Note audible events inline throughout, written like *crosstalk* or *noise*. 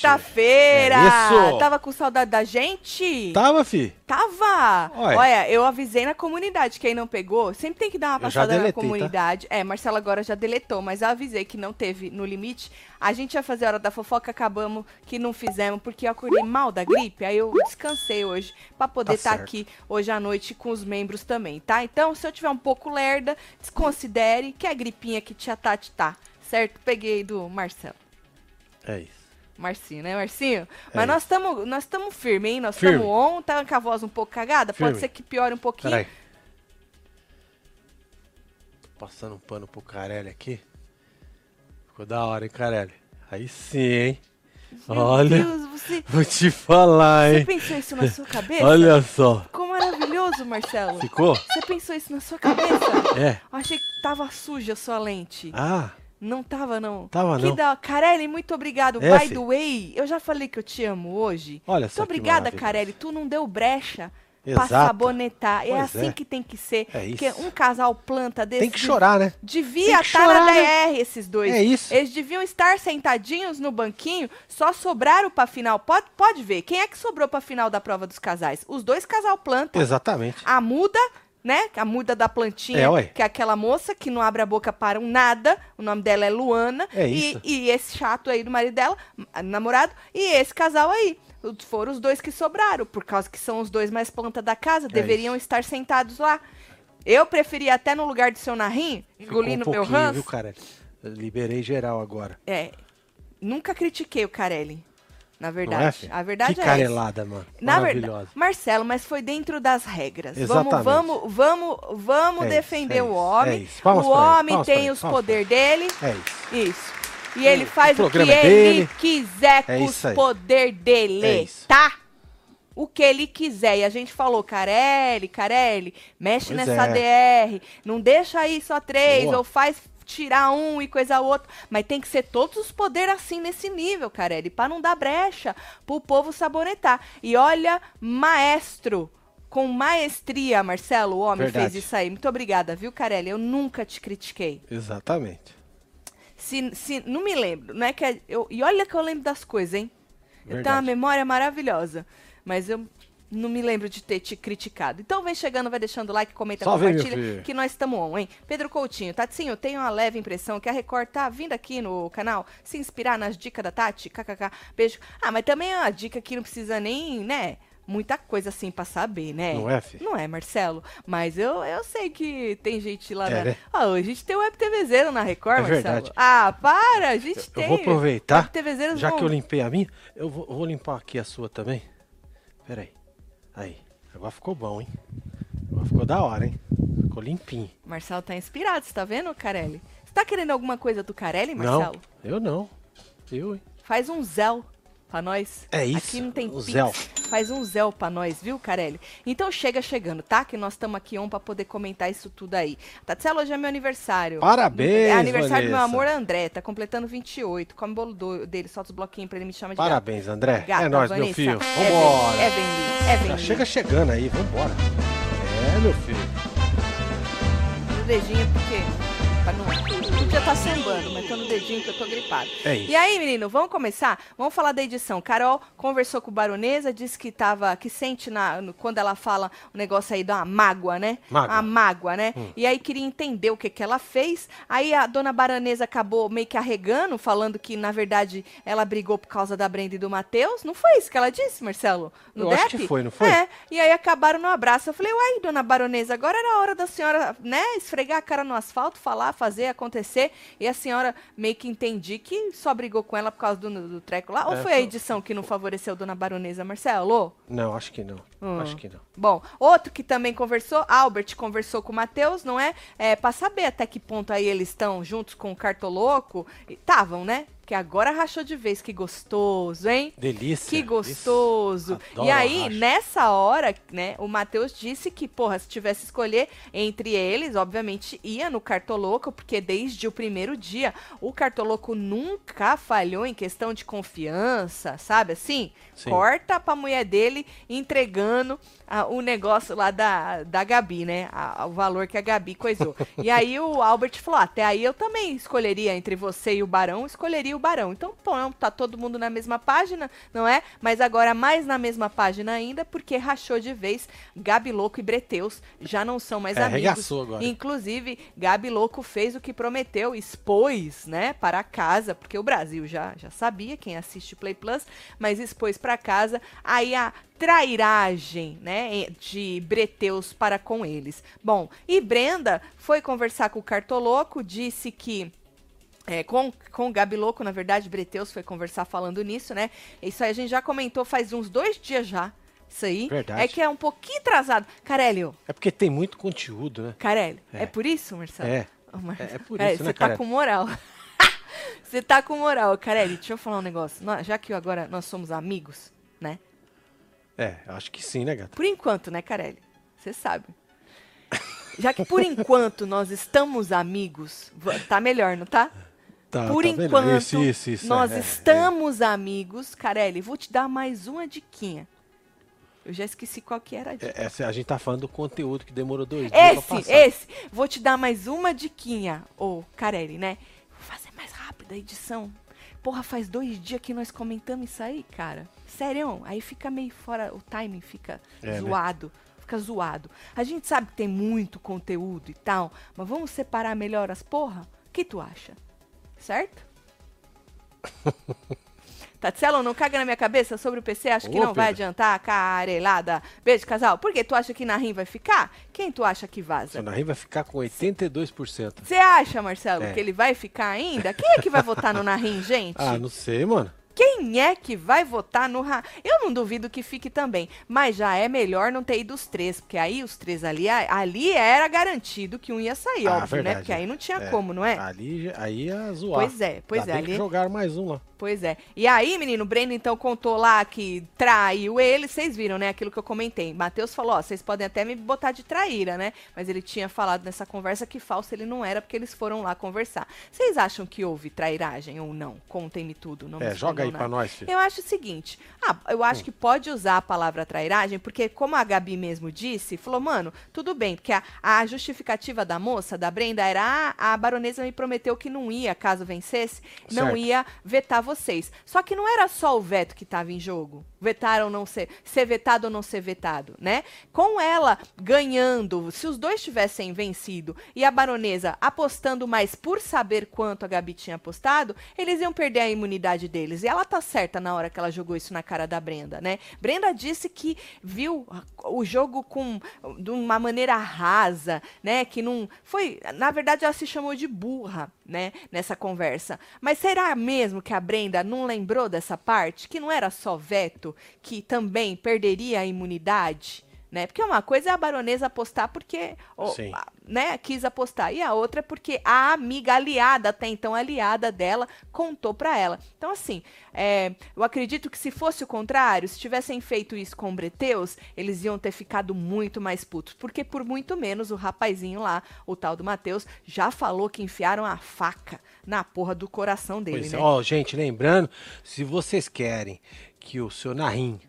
Quarta-feira! É isso! Tava com saudade da gente? Tava, fi? Tava! Olha. Olha, eu avisei na comunidade, quem não pegou, sempre tem que dar uma passada na deletei, tá? comunidade. É, Marcelo agora já deletou, mas eu avisei que não teve no limite. A gente ia fazer a hora da fofoca, acabamos que não fizemos, porque eu acordei mal da gripe, aí eu descansei hoje, pra poder Tá estar certo. aqui hoje à noite com os membros também, tá? Então, se eu tiver um pouco lerda, desconsidere que é a gripinha que tia Tati tá, certo? Peguei do Marcelo. É isso. Marcinho, né, Marcinho? Mas É nós estamos nós estamos firme, hein? Nós estamos on, tá com a voz um pouco cagada, pode Firme. ser que piore um pouquinho. Peraí. Passando um pano pro Carelli aqui. Ficou da hora, hein, Carelli? Aí sim, hein? Meu Olha, Deus, você, vou te falar, você hein? pensou isso na sua cabeça? Olha só. Ficou maravilhoso, Marcelo. Ficou? Você pensou isso na sua cabeça? É. Eu achei que tava suja a sua lente. Ah, Não tava, não. Tava, que não. Da... Carelli, muito obrigado. É, By the way, eu já falei que eu te amo hoje. olha Muito obrigada. Carelli. Tu não deu brecha pra Exato. sabonetar. É Pois assim é. que tem que ser. É Porque isso. um casal planta desse. Tem que chorar, né? Devia estar na chorar, né? DR, esses dois. É isso. Eles deviam estar sentadinhos no banquinho, só sobraram pra final. Pode, pode ver, quem é que sobrou pra final da prova dos casais? Os dois casal planta. Exatamente. A muda, né? A muda da plantinha, É, que é aquela moça que não abre a boca para um nada. O nome dela é Luana. É e, isso. e esse chato aí do marido dela, namorado, e esse casal aí. Foram os dois que sobraram, por causa que são os dois mais planta da casa, deveriam estar sentados lá. Eu preferia até no lugar do seu narrinho, engolindo um meu ranço. viu, Carelli? Liberei geral agora. É, nunca critiquei o Carelli, na é, verdade. filho? a verdade que é carelada, mano. Na verdade, Marcelo, mas foi dentro das regras. Exatamente. Vamos, vamos, vamos, vamos É defender é o isso, homem. é o homem tem os poderes dele. É isso. Isso. E ele O- faz o o, que é ele quiser É com os poder dele, É tá? O que ele quiser. E a gente falou, Carelli, Carelli, mexe Pois nessa é. DR. Não deixa aí só três, Boa. ou faz tirar um e coisa outra. Mas tem que ser todos os poderes assim nesse nível, Carelli, pra não dar brecha pro povo sabonetar. E olha, maestro. Com maestria, Marcelo, o homem Verdade. fez isso aí. Muito obrigada, viu, Carelli? Eu nunca te critiquei. Exatamente. Se, se não me lembro, não é que é- eu, e olha que eu lembro das coisas, hein? Eu tenho uma Verdade. memória maravilhosa, mas eu não me lembro de ter te criticado. Então vem chegando, vai deixando like, comenta, meu compartilha, filho. que nós estamos on, hein? Pedro Coutinho, Tatinho, eu tenho uma leve impressão que a Record tá vindo aqui no canal se inspirar nas dicas da Tati, kkk, beijo. Ah, mas também é uma dica que não precisa nem, né? Muita coisa assim pra saber, né? Não é, fi? Não é, Marcelo. Mas eu, eu sei que tem gente lá É, na. né? Ah, a gente tem o Web TVzeiro na Record, É Marcelo. verdade. Ah, para, a gente Eu tem. vou aproveitar, já vão- que eu limpei a minha, eu vou, eu vou limpar aqui a sua também. Pera aí. Agora ficou bom, hein? Agora ficou da hora, hein? Ficou limpinho. Marcelo tá inspirado, você tá vendo, Carelli? Você tá querendo alguma coisa do Carelli, Marcelo? Não, eu não. Eu, hein? Faz um Zell pra nós. É isso, Aqui não tem o. Faz um Zell pra nós, viu, Carelli? Então chega chegando, tá? Que nós estamos aqui on pra poder comentar isso tudo aí. Tatselo, hoje é meu aniversário. Parabéns, É aniversário do meu Vanessa. amor André, tá completando 28. Come bolo do- dele, solta os bloquinhos pra ele me chamar de. Parabéns, André. Gata, é nóis, meu Vanessa. filho. É Vambora. bem, é bem lindo, é bem Já lindo. chega chegando aí, vambora. É, meu filho. no dedinho porque. Pra não. Estar sambando, mas tô no dedinho que eu tô gripado. É isso. E aí, menino, vamos começar? Vamos falar da edição. Carol conversou com o Baronesa, disse que tava. que sente na, no- quando ela fala o negócio aí da mágoa, né? Mágoa. A mágoa, né? Hum. E aí queria entender o que, que ela fez. Aí a dona Baronesa acabou meio que arregando, falando que, na verdade, ela brigou por causa da Brenda e do Matheus. Não foi isso que ela disse, Marcelo? No Eu acho DEP? que foi, não foi? É, e aí acabaram no abraço. Eu falei, uai, dona baronesa, agora era a hora da senhora, né, esfregar a cara no asfalto, falar, fazer, acontecer. E a senhora meio que entendi que só brigou com ela por causa do, do treco lá. Ou É, foi a edição que não favoreceu dona baronesa, Marcelo? Não, acho que não. Hum. Acho que não. Bom, outro que também conversou, Albert conversou com o Matheus, não é? É, pra saber até que ponto aí eles estão juntos com o Cartoloco. Estavam, né? Porque agora rachou de vez, que gostoso, hein? Delícia. Que gostoso. E aí, nessa hora, né, o Matheus disse que, porra, se tivesse escolher entre eles, obviamente ia no Cartoloco, porque desde o primeiro dia, o Cartoloco nunca falhou em questão de confiança, sabe assim? Sim. Corta pra mulher dele entregando ah, o negócio lá da, da Gabi, né? A- a- o valor que a Gabi coisou. *laughs* e aí o Albert falou: "Ah, até aí eu também escolheria entre você e o Barão, escolheria o Barão. Então, pô, tá todo mundo na mesma página, não é? Mas agora mais na mesma página ainda, porque rachou de vez Gabi Louco e Breteus já não são mais É, amigos. agora. Inclusive, Gabi Louco fez o que prometeu, expôs, né, para casa, porque o Brasil já, já sabia, quem assiste Play Plus, mas expôs para casa aí a trairagem, né, de Breteus para com eles. Bom, e Brenda foi conversar com o Cartoloco, disse que é, com, com o Gabi Louco, na verdade, Breteus foi conversar falando nisso, né? Isso aí a gente já comentou faz uns dois dias já. Isso aí. Verdade. É que é um pouquinho atrasado. Carélio, É porque tem muito conteúdo, né? Carélio, é, É. por isso, Marcelo? É. É, é por É, isso, você né, tá com moral. *laughs* Você tá com moral. Carelli, deixa eu falar um negócio. Já que agora nós somos amigos, né? É, acho que sim, né, gata? Por enquanto, né, Carelli? Você sabe. Já que por enquanto nós estamos amigos, tá melhor, não tá? Tá, por tá enquanto, Isso, isso, isso, nós é, é, estamos amigos. Carelli, vou te dar mais uma diquinha. Eu já esqueci qual que era a dica. É, essa- a gente tá falando do conteúdo que demorou dois dias pra Esse, esse. Vou te dar mais uma diquinha, ô Carelli, né? Vou fazer mais rápida a edição. Porra, faz dois dias que nós comentamos isso aí, cara. Sério, aí fica meio fora, o timing fica É, né? zoado. Fica zoado. A gente sabe que tem muito conteúdo e tal, mas vamos separar melhor as porra? O que tu acha? Certo? *laughs* Tatselo, não caga na minha cabeça sobre o PC, acho que não vai Pedro. adiantar, carelada. Beijo, casal. Por que tu acha que na RIM vai ficar? Quem tu acha que vaza? Narim vai ficar com 82%. Você acha, Marcelo, É. que ele vai ficar ainda? Quem é que vai votar no Narim, *laughs* gente? Ah, não sei, mano. Quem é que vai votar no Ra... Eu não duvido que fique também, mas já é melhor não ter ido os três, porque aí os três ali, ali era garantido que um ia sair, Ah, óbvio, né? verdade, Porque aí não tinha é. como, não é? Ali, aí ia zoar. Pois é, pois Ainda é, ali- jogaram mais um lá. Pois é. E aí, menino, o Breno então contou lá que traiu ele. Vocês viram, né? Aquilo que eu comentei. Matheus falou: ó, vocês podem até me botar de traíra, né? Mas ele tinha falado nessa conversa que falso ele não era, porque eles foram lá conversar. Vocês acham que houve trairagem ou não? Contem-me tudo. Não me É, joga aí nada. nós, filho. Eu acho o seguinte, ah, eu acho que pode usar a palavra trairagem, porque como a Gabi mesmo disse, falou, mano, tudo bem, porque a, a justificativa da moça, da Brenda, era, ah, a baronesa me prometeu que não ia, caso vencesse, não Certo. ia vetar vocês. Só que não era só o veto que estava em jogo. Vetar ou não ser, ser vetado ou não ser vetado, né? Com ela ganhando, se os dois tivessem vencido e a baronesa apostando mais por saber quanto a Gabi tinha apostado, eles iam perder a imunidade deles. E ela tá certa na hora que ela jogou isso na cara da Brenda, né? Brenda disse que viu o jogo com de uma maneira rasa, né? Que não foi, na verdade ela se chamou de burra, né, nessa conversa. Mas será mesmo que a Brenda não lembrou dessa parte que não era só veto, que também perderia a imunidade? Né? Porque uma coisa é a baronesa apostar porque ó, né, quis apostar. E a outra é porque a amiga aliada, até então aliada dela, contou pra ela. Então, assim, é, eu acredito que se fosse o contrário, se tivessem feito isso com o Breteus, eles iam ter ficado muito mais putos. Porque por muito menos o rapazinho lá, o tal do Matheus, já falou que enfiaram a faca na porra do coração dele, Pois né? é. Ó, gente, lembrando, se vocês querem que o seu Narim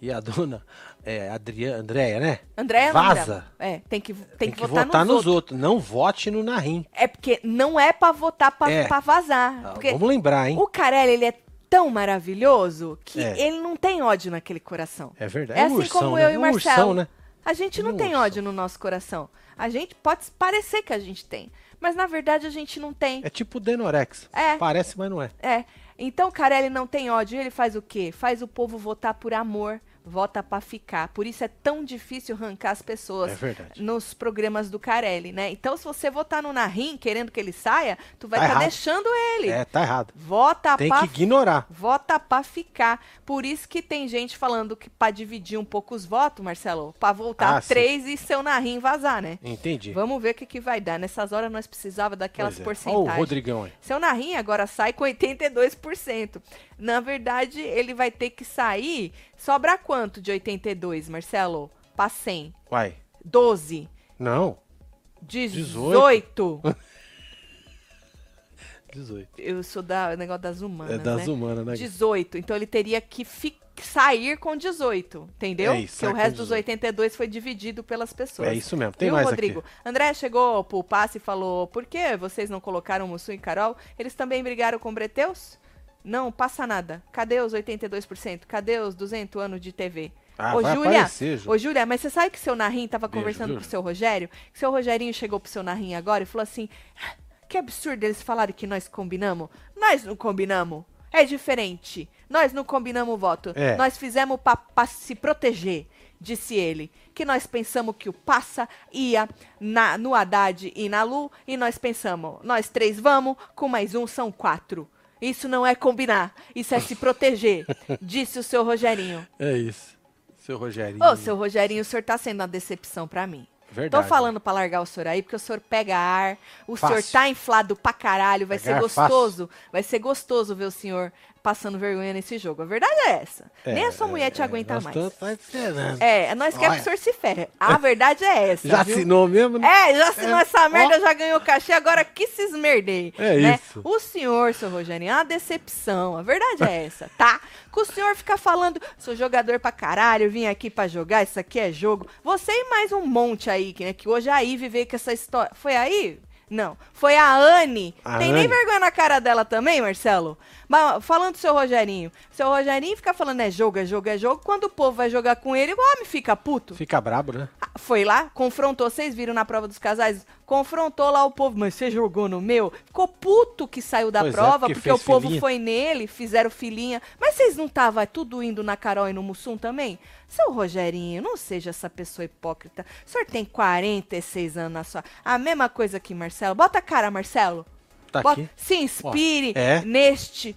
e a dona é, Adriana, Andréia, né? André Vaza. É, tem que, tem Tem, que, que votar, votar, nos, outros. outros. Não vote no Narim. É porque não é pra votar pra, É. pra vazar. Ah, Vamos lembrar, hein? O Carelli, ele é tão maravilhoso que É. ele não tem ódio naquele coração. É verdade. É um assim ursão, como né? eu e o Marcelo. ursão, né? A gente não Um tem ursão. ódio no nosso coração. A gente pode parecer que a gente tem, mas na verdade a gente não tem. É tipo o Denorex. É. Parece, mas não é. É. Então Carelli não tem ódio, ele faz o quê? Faz o povo votar por amor, vota pra ficar. Por isso é tão difícil arrancar as pessoas É nos programas do Carelli, né? Então se você votar no Narim querendo que ele saia, tu vai Tá estar errado. deixando ele. É, tá errado. Vota Tem pra que ignorar. Vota pra ficar. Por isso que tem gente falando que pra dividir um pouco os votos, Marcelo, pra voltar Ah, sim. três e seu Narim vazar, né? Entendi. Vamos ver o que, que vai dar. Nessas horas nós precisava daquelas Pois é. Porcentagens. o Rodrigão aí. Seu Narim agora sai com 82%. Na verdade, ele vai ter que sair. Sobra quanto de 82, Marcelo? Pra 100. Uai. 12. Não. 18. 18. *laughs* Eu sou da o negócio das humanas, É das né? humanas, né? 18. Então ele teria que fi- sair com 18, entendeu? É isso, Porque o resto dos 18. 82 foi dividido pelas pessoas. É isso mesmo. Tem Viu, mais Rodrigo? aqui. André chegou pro passe e falou: por que vocês não colocaram Mussu e Carol? Eles também brigaram com Breteus? Não passa nada. Cadê os 82%? Cadê os 200 anos de TV? Ah, Ô, Júlia. Ô, Júlia, mas você sabe que seu Narrim tava Beijo, conversando Júlia. com o seu Rogério? Que seu Rogerinho chegou pro seu Narrim agora e falou assim: "Ah, que absurdo eles falarem que nós combinamos. Nós não combinamos. É diferente. Nós não combinamos o voto. É. Nós fizemos pra se proteger, disse ele. Que nós pensamos que o Passa ia na, no Haddad e na Lu, e nós pensamos, nós três vamos, com mais um são quatro. Isso não é combinar, isso é se proteger, disse o seu Rogerinho. É isso. Seu Rogerinho. Ô, seu Rogerinho, o senhor tá sendo uma decepção pra mim. Verdade. Tô falando pra largar o senhor aí, porque o senhor pega ar, o Fácil. senhor tá inflado pra caralho, vai Pegar ser fácil. gostoso, vai ser gostoso ver o senhor passando vergonha nesse jogo. A verdade é essa. É, Nem a sua mulher te é, aguenta nós mais. tamo- tá esperando. É, nós queremos que o senhor se ferre. A verdade é essa. Já viu? assinou mesmo? né? É, já assinou É, essa merda, ó. já ganhou cachê, agora que se esmerdei. É né? isso. O senhor, seu Rogério, é uma decepção. A verdade é essa, tá? Que o senhor fica falando, sou jogador pra caralho, vim aqui pra jogar, isso aqui é jogo. Você e mais um monte aí, que, né, que hoje a Ive veio com essa história. Foi aí? Não. Foi a Anne. A Tem nem vergonha na cara dela também, Marcelo? Mas, falando do seu Rogerinho. Seu Rogerinho fica falando é jogo, é jogo, é jogo. Quando o povo vai jogar com ele, o homem fica puto. Fica brabo, né? Foi lá, confrontou, vocês viram na prova dos casais? Confrontou lá o povo, mas você jogou no meu? Ficou puto que saiu da Pois é, prova, porque porque, o povo filinha. foi nele, fizeram filinha. Mas vocês não estavam tudo indo na Carol e no Mussum também? Seu Rogerinho, não seja essa pessoa hipócrita. O senhor tem 46 anos na sua. A mesma coisa que Marcelo. Bota a cara, Marcelo. Tá Bota- aqui. Se inspire Ó, é. neste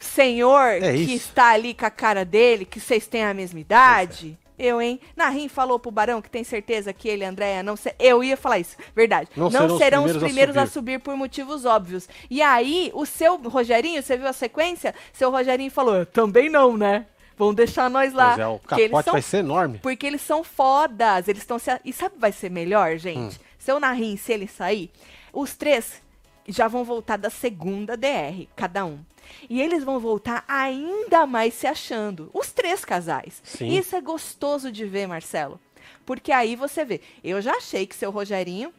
senhor É que está ali com a cara dele, que vocês têm a mesma idade. Eu, hein? Narim falou pro Barão que tem certeza que ele a Andréia não ser. Eu ia falar isso, verdade. Não Não, serão os serão, primeiros os a primeiros a subir. subir. por motivos óbvios. E aí, o seu Rogerinho, você viu a sequência? Seu Rogerinho falou: também não, né? Vão deixar nós lá. É, o capote são vai ser enorme. porque eles são fodas. Eles estão se. E sabe vai ser melhor, gente? Hum. Seu Narim, se ele sair, os três já vão voltar da segunda DR, cada um. E eles vão voltar ainda mais se achando. Os três casais. Sim. Isso é gostoso de ver, Marcelo. Porque aí você vê. Eu já achei que seu Rogerinho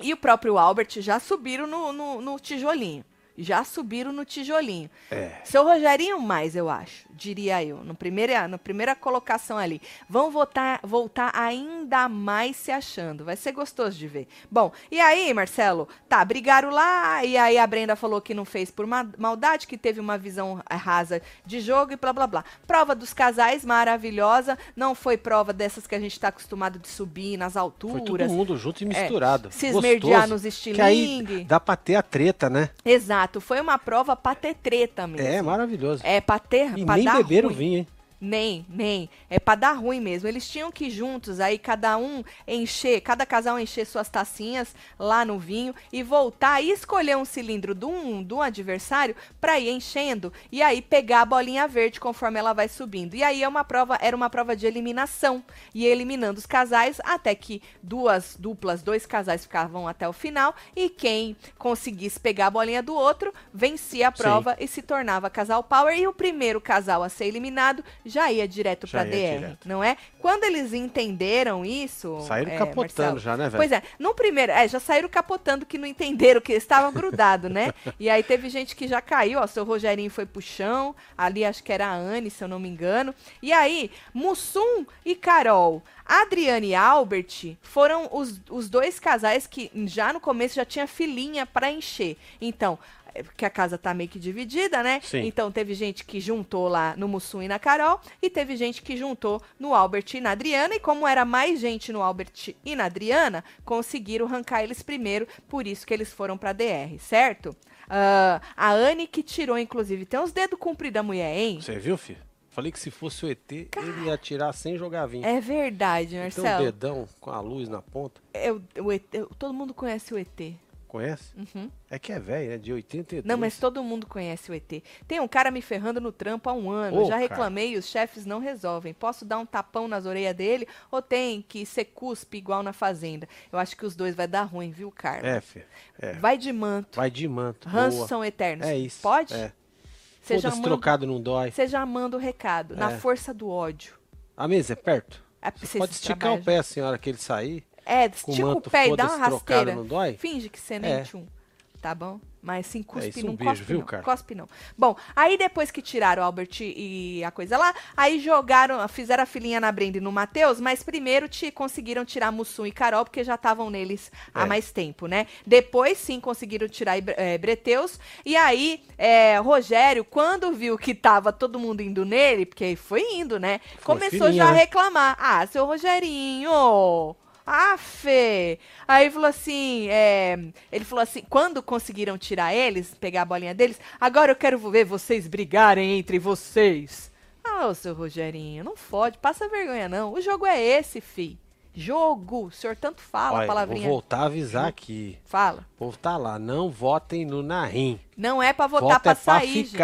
e o próprio Albert já subiram no, no, no tijolinho. Já subiram no tijolinho. É. Seu Rogerinho mais, eu acho, diria eu, no primeira, na primeira colocação ali. Vão votar, voltar ainda mais se achando. Vai ser gostoso de ver. Bom, e aí, Marcelo? Tá, brigaram lá, e aí a Brenda falou que não fez por ma- maldade, que teve uma visão rasa de jogo e blá blá blá. Prova dos casais, maravilhosa. Não foi prova dessas que a gente tá acostumado de subir nas Foi alturas. todo mundo junto e misturado. É, se esmerdear nos Que aí estilingue. dá pra ter a treta, né? Exato, foi uma prova pra ter treta mesmo. É, maravilhoso. É, pra ter, e pra nem beberam ruim. vinho, hein? Nem, nem. É pra dar ruim mesmo. Eles tinham que ir juntos, aí cada um encher, cada casal encher suas tacinhas lá no vinho e voltar e escolher um cilindro de um, de um adversário pra ir enchendo e aí pegar a bolinha verde conforme ela vai subindo. E aí é uma prova, era uma prova de eliminação. E eliminando os casais até que duas duplas, dois casais ficavam até o final e quem conseguisse pegar a bolinha do outro vencia a Sim. prova e se tornava casal power e o primeiro casal a ser eliminado já ia direto ia DR, direto. não é? Quando eles entenderam isso, Saíram é, capotando Marcelo, já, né, velho? Pois é, no primeiro, é, já saíram capotando que não entenderam que estava grudado, né? *laughs* E aí teve gente que já caiu, ó, seu Rogerinho foi pro chão, ali acho que era a Anne, se eu não me engano. E aí, Mussum e Carol, Adriane e Albert foram os, os dois casais que já no começo já tinha filinha pra encher. Então, é, porque a casa tá meio que dividida, né? Sim. Então teve gente que juntou lá no Mussum e na Carol, e teve gente que juntou no Albert e na Adriana, e como era mais gente no Albert e na Adriana, conseguiram arrancar eles primeiro, por isso que eles foram pra DR, certo? Ah, a Anne que tirou, inclusive, tem uns dedos compridos da mulher, hein? Você viu, filho? Falei que se fosse o ET, ele ia atirar sem jogar vinho. É verdade, Tem um Marcelo. dedão com a luz na ponta. Eu- o ET eu- todo mundo conhece o ET. Conhece? Uhum. É que é velho, né? De 82. Não, mas todo mundo conhece o ET. Tem um cara me ferrando no trampo há um ano. Ô, Já reclamei e os chefes não resolvem. Posso dar um tapão nas orelhas dele ou tem que ser cuspe igual na fazenda? Eu acho que os dois vai dar ruim, viu, Carlos? É, filho. É. Vai de manto. Vai de manto. Ranços são eternos. É isso. Pode? É. Você já, manda, trocado não dói. você já manda o recado. Na É. força do ódio. A mesa é perto? É, Você pode esticar trabalham o pé, a senhora, que ele sair. É, o estica o manto pé e dá uma rasteira. não dói? Finge que você nem É. tchum. Tá bom? Mas sim, cuspe, um não beijo, cospe viu, não. cara? Cospe não. Bom, aí depois que tiraram o Albert e a coisa lá, aí jogaram, fizeram a filinha na Brenda e no Matheus, mas primeiro te, conseguiram tirar Mussum e Carol, porque já estavam neles há É. mais tempo, né? Depois sim conseguiram tirar é, Breteus. E aí, é, Rogério, quando viu que tava todo mundo indo nele, porque aí foi indo, né? Foi Começou fininha, já a né? reclamar. Ah, seu Rogerinho! Ah, Fê! Aí falou assim, é, ele falou assim, quando conseguiram tirar eles, pegar a bolinha deles, agora eu quero ver vocês brigarem entre vocês. Ah, ô seu Rogerinho, não fode, passa vergonha não. O jogo é esse, fi. Jogo. O senhor tanto fala a Olha, palavrinha. vou voltar a avisar aqui. Fala. O povo tá lá, não votem no Narim. Não é pra votar Vota pra é pra sair, gente.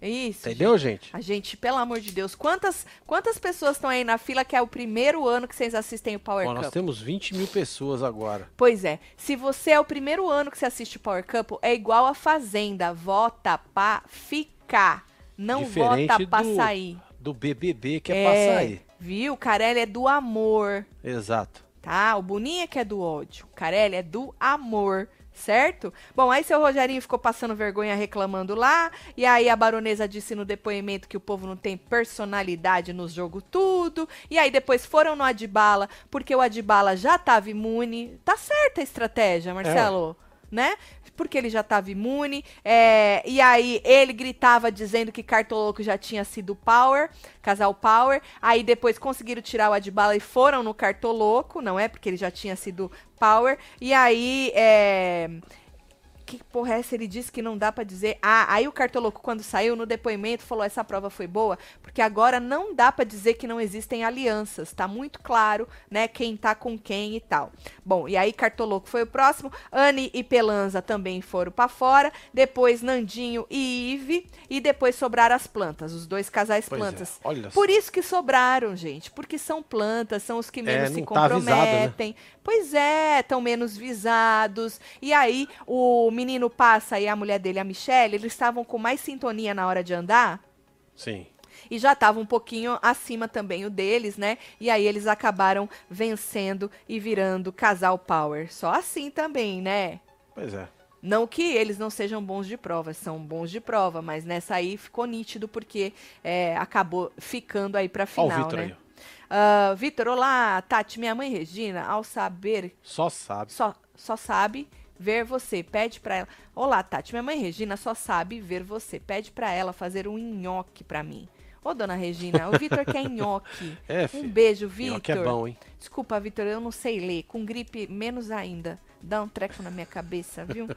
Ficar. Isso. Entendeu, gente? A gente, pelo amor de Deus, quantas, quantas pessoas estão aí na fila que é o primeiro ano que vocês assistem o Power Ó, Cup? nós temos 20 mil pessoas agora. Pois é, se você é o primeiro ano que você assiste o Power Cup, é igual a Fazenda, vota pra ficar, não Diferente vota pra do- sair. Do BBB que é, pra sair. viu? O Carelli é do amor, Exato. tá? O Boninha que é do ódio, o Carelli é do amor. Certo? Bom, aí seu Rogerinho ficou passando vergonha reclamando lá. E aí a baronesa disse no depoimento que o povo não tem personalidade nos jogos tudo. E aí depois foram no Adbala, porque o Adbala já tava imune. Tá certa a estratégia, Marcelo, né? Porque ele já tava imune. é, e aí ele gritava dizendo que Cartoloco já tinha sido Power, casal Power. Aí depois conseguiram tirar o Adbala e foram no Cartoloco, não é? Porque ele já tinha sido Power. E aí, é... Que porra é essa? Ele disse que não dá pra dizer. Ah, aí o Cartoloco, quando saiu no depoimento, falou: essa prova foi boa, porque agora não dá pra dizer que não existem alianças. Tá muito claro, né? Quem tá com quem e tal. Bom, e aí Cartoloco foi o próximo. Anne e Pelanza também foram pra fora. Depois Nandinho e Ive. E depois sobraram as plantas, os dois casais Pois é, plantas. olha Por isso que sobraram, gente. Porque são plantas, são os que menos É, se não tá avisado, né? comprometem. Pois é, estão menos visados. E aí, o menino passa e a mulher dele, a Michelle, eles estavam com mais sintonia na hora de andar. Sim. E já estava um pouquinho acima também o deles, né? E aí eles acabaram vencendo e virando casal power. Só assim também, né? Pois é. Não que eles não sejam bons de prova, são bons de prova, mas nessa aí ficou nítido porque é, acabou ficando aí o final, Vitor né? aí. Ah, Vitor, olá, Tati, minha mãe Regina, ao saber, Só sabe. só, só sabe ver você, pede pra ela. Olá, Tati, minha mãe Regina só sabe ver você, pede pra ela fazer um nhoque pra mim. Ô, dona Regina, o Vitor quer nhoque. *laughs* É, Um beijo, Nhoque Vitor. é bom, hein? Desculpa, Vitor, eu não sei ler. Com gripe, menos ainda. Dá um treco na minha cabeça, viu?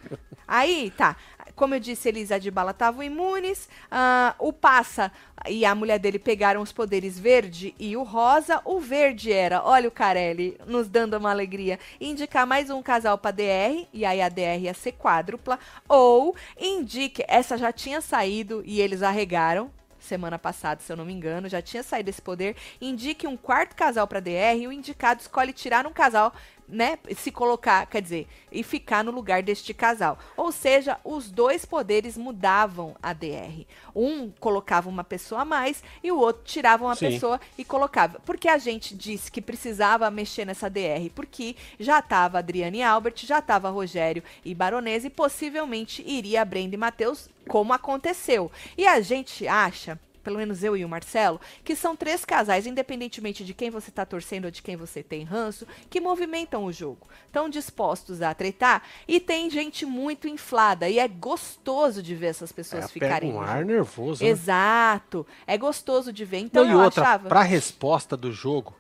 Aí, tá. Como eu disse, Elisa de Bala estavam imunes. Ah, o Passa e a mulher dele pegaram os poderes verde e o rosa. O verde era, olha o Carelli nos dando uma alegria, indicar mais um casal pra DR, e aí a DR ia ser quádrupla. Ou indique, essa já tinha saído e eles arregaram semana passada, se eu não me engano, já tinha saído esse poder. Indique um quarto casal para DR e o indicado escolhe tirar um casal, né? Se colocar, quer dizer, e ficar no lugar deste casal. Ou seja, os dois poderes mudavam a DR. Um colocava uma pessoa a mais e o outro tirava uma Sim. pessoa e colocava. Porque a gente disse que precisava mexer nessa DR, porque já estava Adriane e Albert, já estava Rogério e Baronesa e possivelmente iria a Brenda e Matheus, como aconteceu. E a gente acha, pelo menos eu e o Marcelo, que são três casais, independentemente de quem você tá torcendo ou de quem você tem ranço, que movimentam o jogo. Estão dispostos a tretar e tem gente muito inflada. E é gostoso de ver essas pessoas É, ficarem. pega um ar nervoso. né? Exato. É gostoso de ver. Então Não, e eu outra, achava. pra resposta do jogo,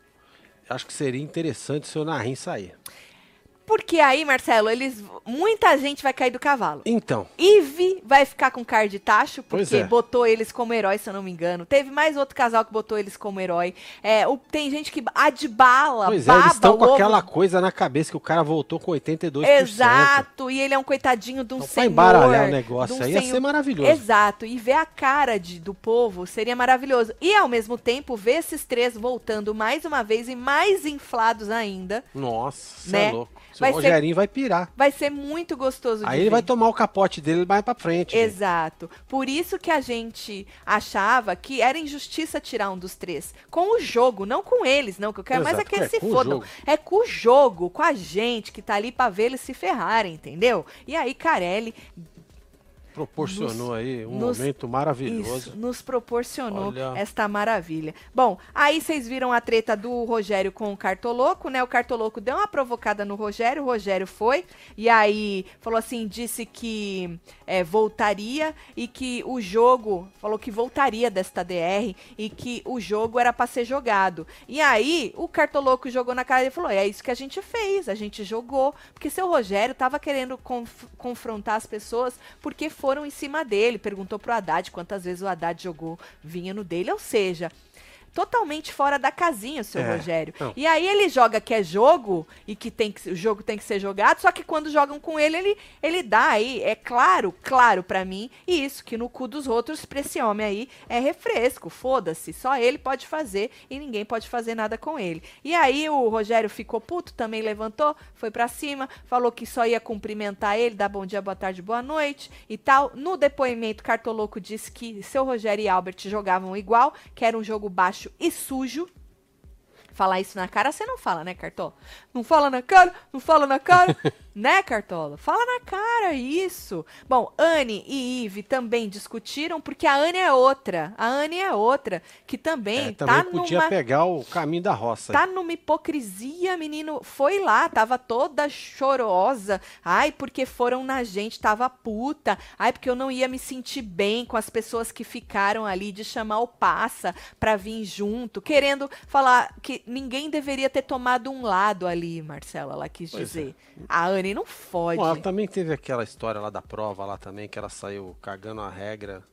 acho que seria interessante se o Narim sair. Porque aí, Marcelo, eles. Muita gente vai cair do cavalo. Então, Ivy vai ficar com cara de tacho, porque é. botou eles como herói, se eu não me engano. Teve mais outro casal que botou eles como herói. É, o- tem gente que adbala, pois é, baba eles estão com ovo. aquela coisa na cabeça que o cara voltou com 82%. Exato, e ele é um coitadinho de um Então, senhor. embaralhar o negócio um aí ia senhor- ser maravilhoso. Exato, e ver a cara de, do povo seria maravilhoso. E ao mesmo tempo, ver esses três voltando mais uma vez e mais inflados ainda. Nossa, você Né? é louco. Seu Vai ser- Rogerinho vai pirar. Vai ser muito gostoso de Aí ele ver. vai tomar o capote dele mais pra frente. gente. Exato. Por isso que a gente achava que era injustiça tirar um dos três. Com o jogo, não com eles, não. Que eu quero mais é Exato, que eles é, se o fodam. jogo. É com o jogo, com a gente que tá ali pra ver eles se ferrarem, entendeu? E aí, Carelli proporcionou nos, aí um nos, momento maravilhoso. Isso, nos proporcionou Olha. esta maravilha. Bom, aí vocês viram a treta do Rogério com o Cartoloco, né? O Cartoloco deu uma provocada no Rogério, o Rogério foi, e aí falou assim, disse que é, voltaria e que o jogo, falou que voltaria desta DR e que o jogo era para ser jogado. E aí o Cartoloco jogou na cara e falou, é isso que a gente fez, a gente jogou, porque seu Rogério tava querendo conf confrontar as pessoas porque foram em cima dele. Perguntou pro Haddad quantas vezes o Haddad jogou vinha no dele, ou seja, totalmente fora da casinha, o seu é, Rogério. Não. E aí ele joga que é jogo e que tem que o jogo tem que ser jogado, só que quando jogam com ele, ele, ele dá aí, é claro, claro para mim, e isso que no cu dos outros pra esse homem aí é refresco, foda-se, só ele pode fazer e ninguém pode fazer nada com ele. E aí o Rogério ficou puto, também levantou, foi para cima, falou que só ia cumprimentar ele, dar bom dia, boa tarde, boa noite e tal. No depoimento, Cartoloco disse que seu Rogério e Albert jogavam igual, que era um jogo baixo e sujo. Falar isso na cara, você não fala, né, Cartola? Não fala na cara, não fala na cara. *laughs* Né, Cartola? Fala na cara isso. Bom, Anne e Ive também discutiram, porque a Anne é outra. A Anne é outra, que também, é, também tá podia numa... pegar o caminho da roça. Tá numa hipocrisia, menino. Foi lá, tava toda chorosa. Ai, porque foram na gente, tava puta. Ai, porque eu não ia me sentir bem com as pessoas que ficaram ali de chamar o passa pra vir junto, querendo falar que ninguém deveria ter tomado um lado ali, Marcela, ela quis pois dizer. É. A Anne não fode. Bom, ela também teve aquela história lá da prova lá também, que ela saiu cagando a regra.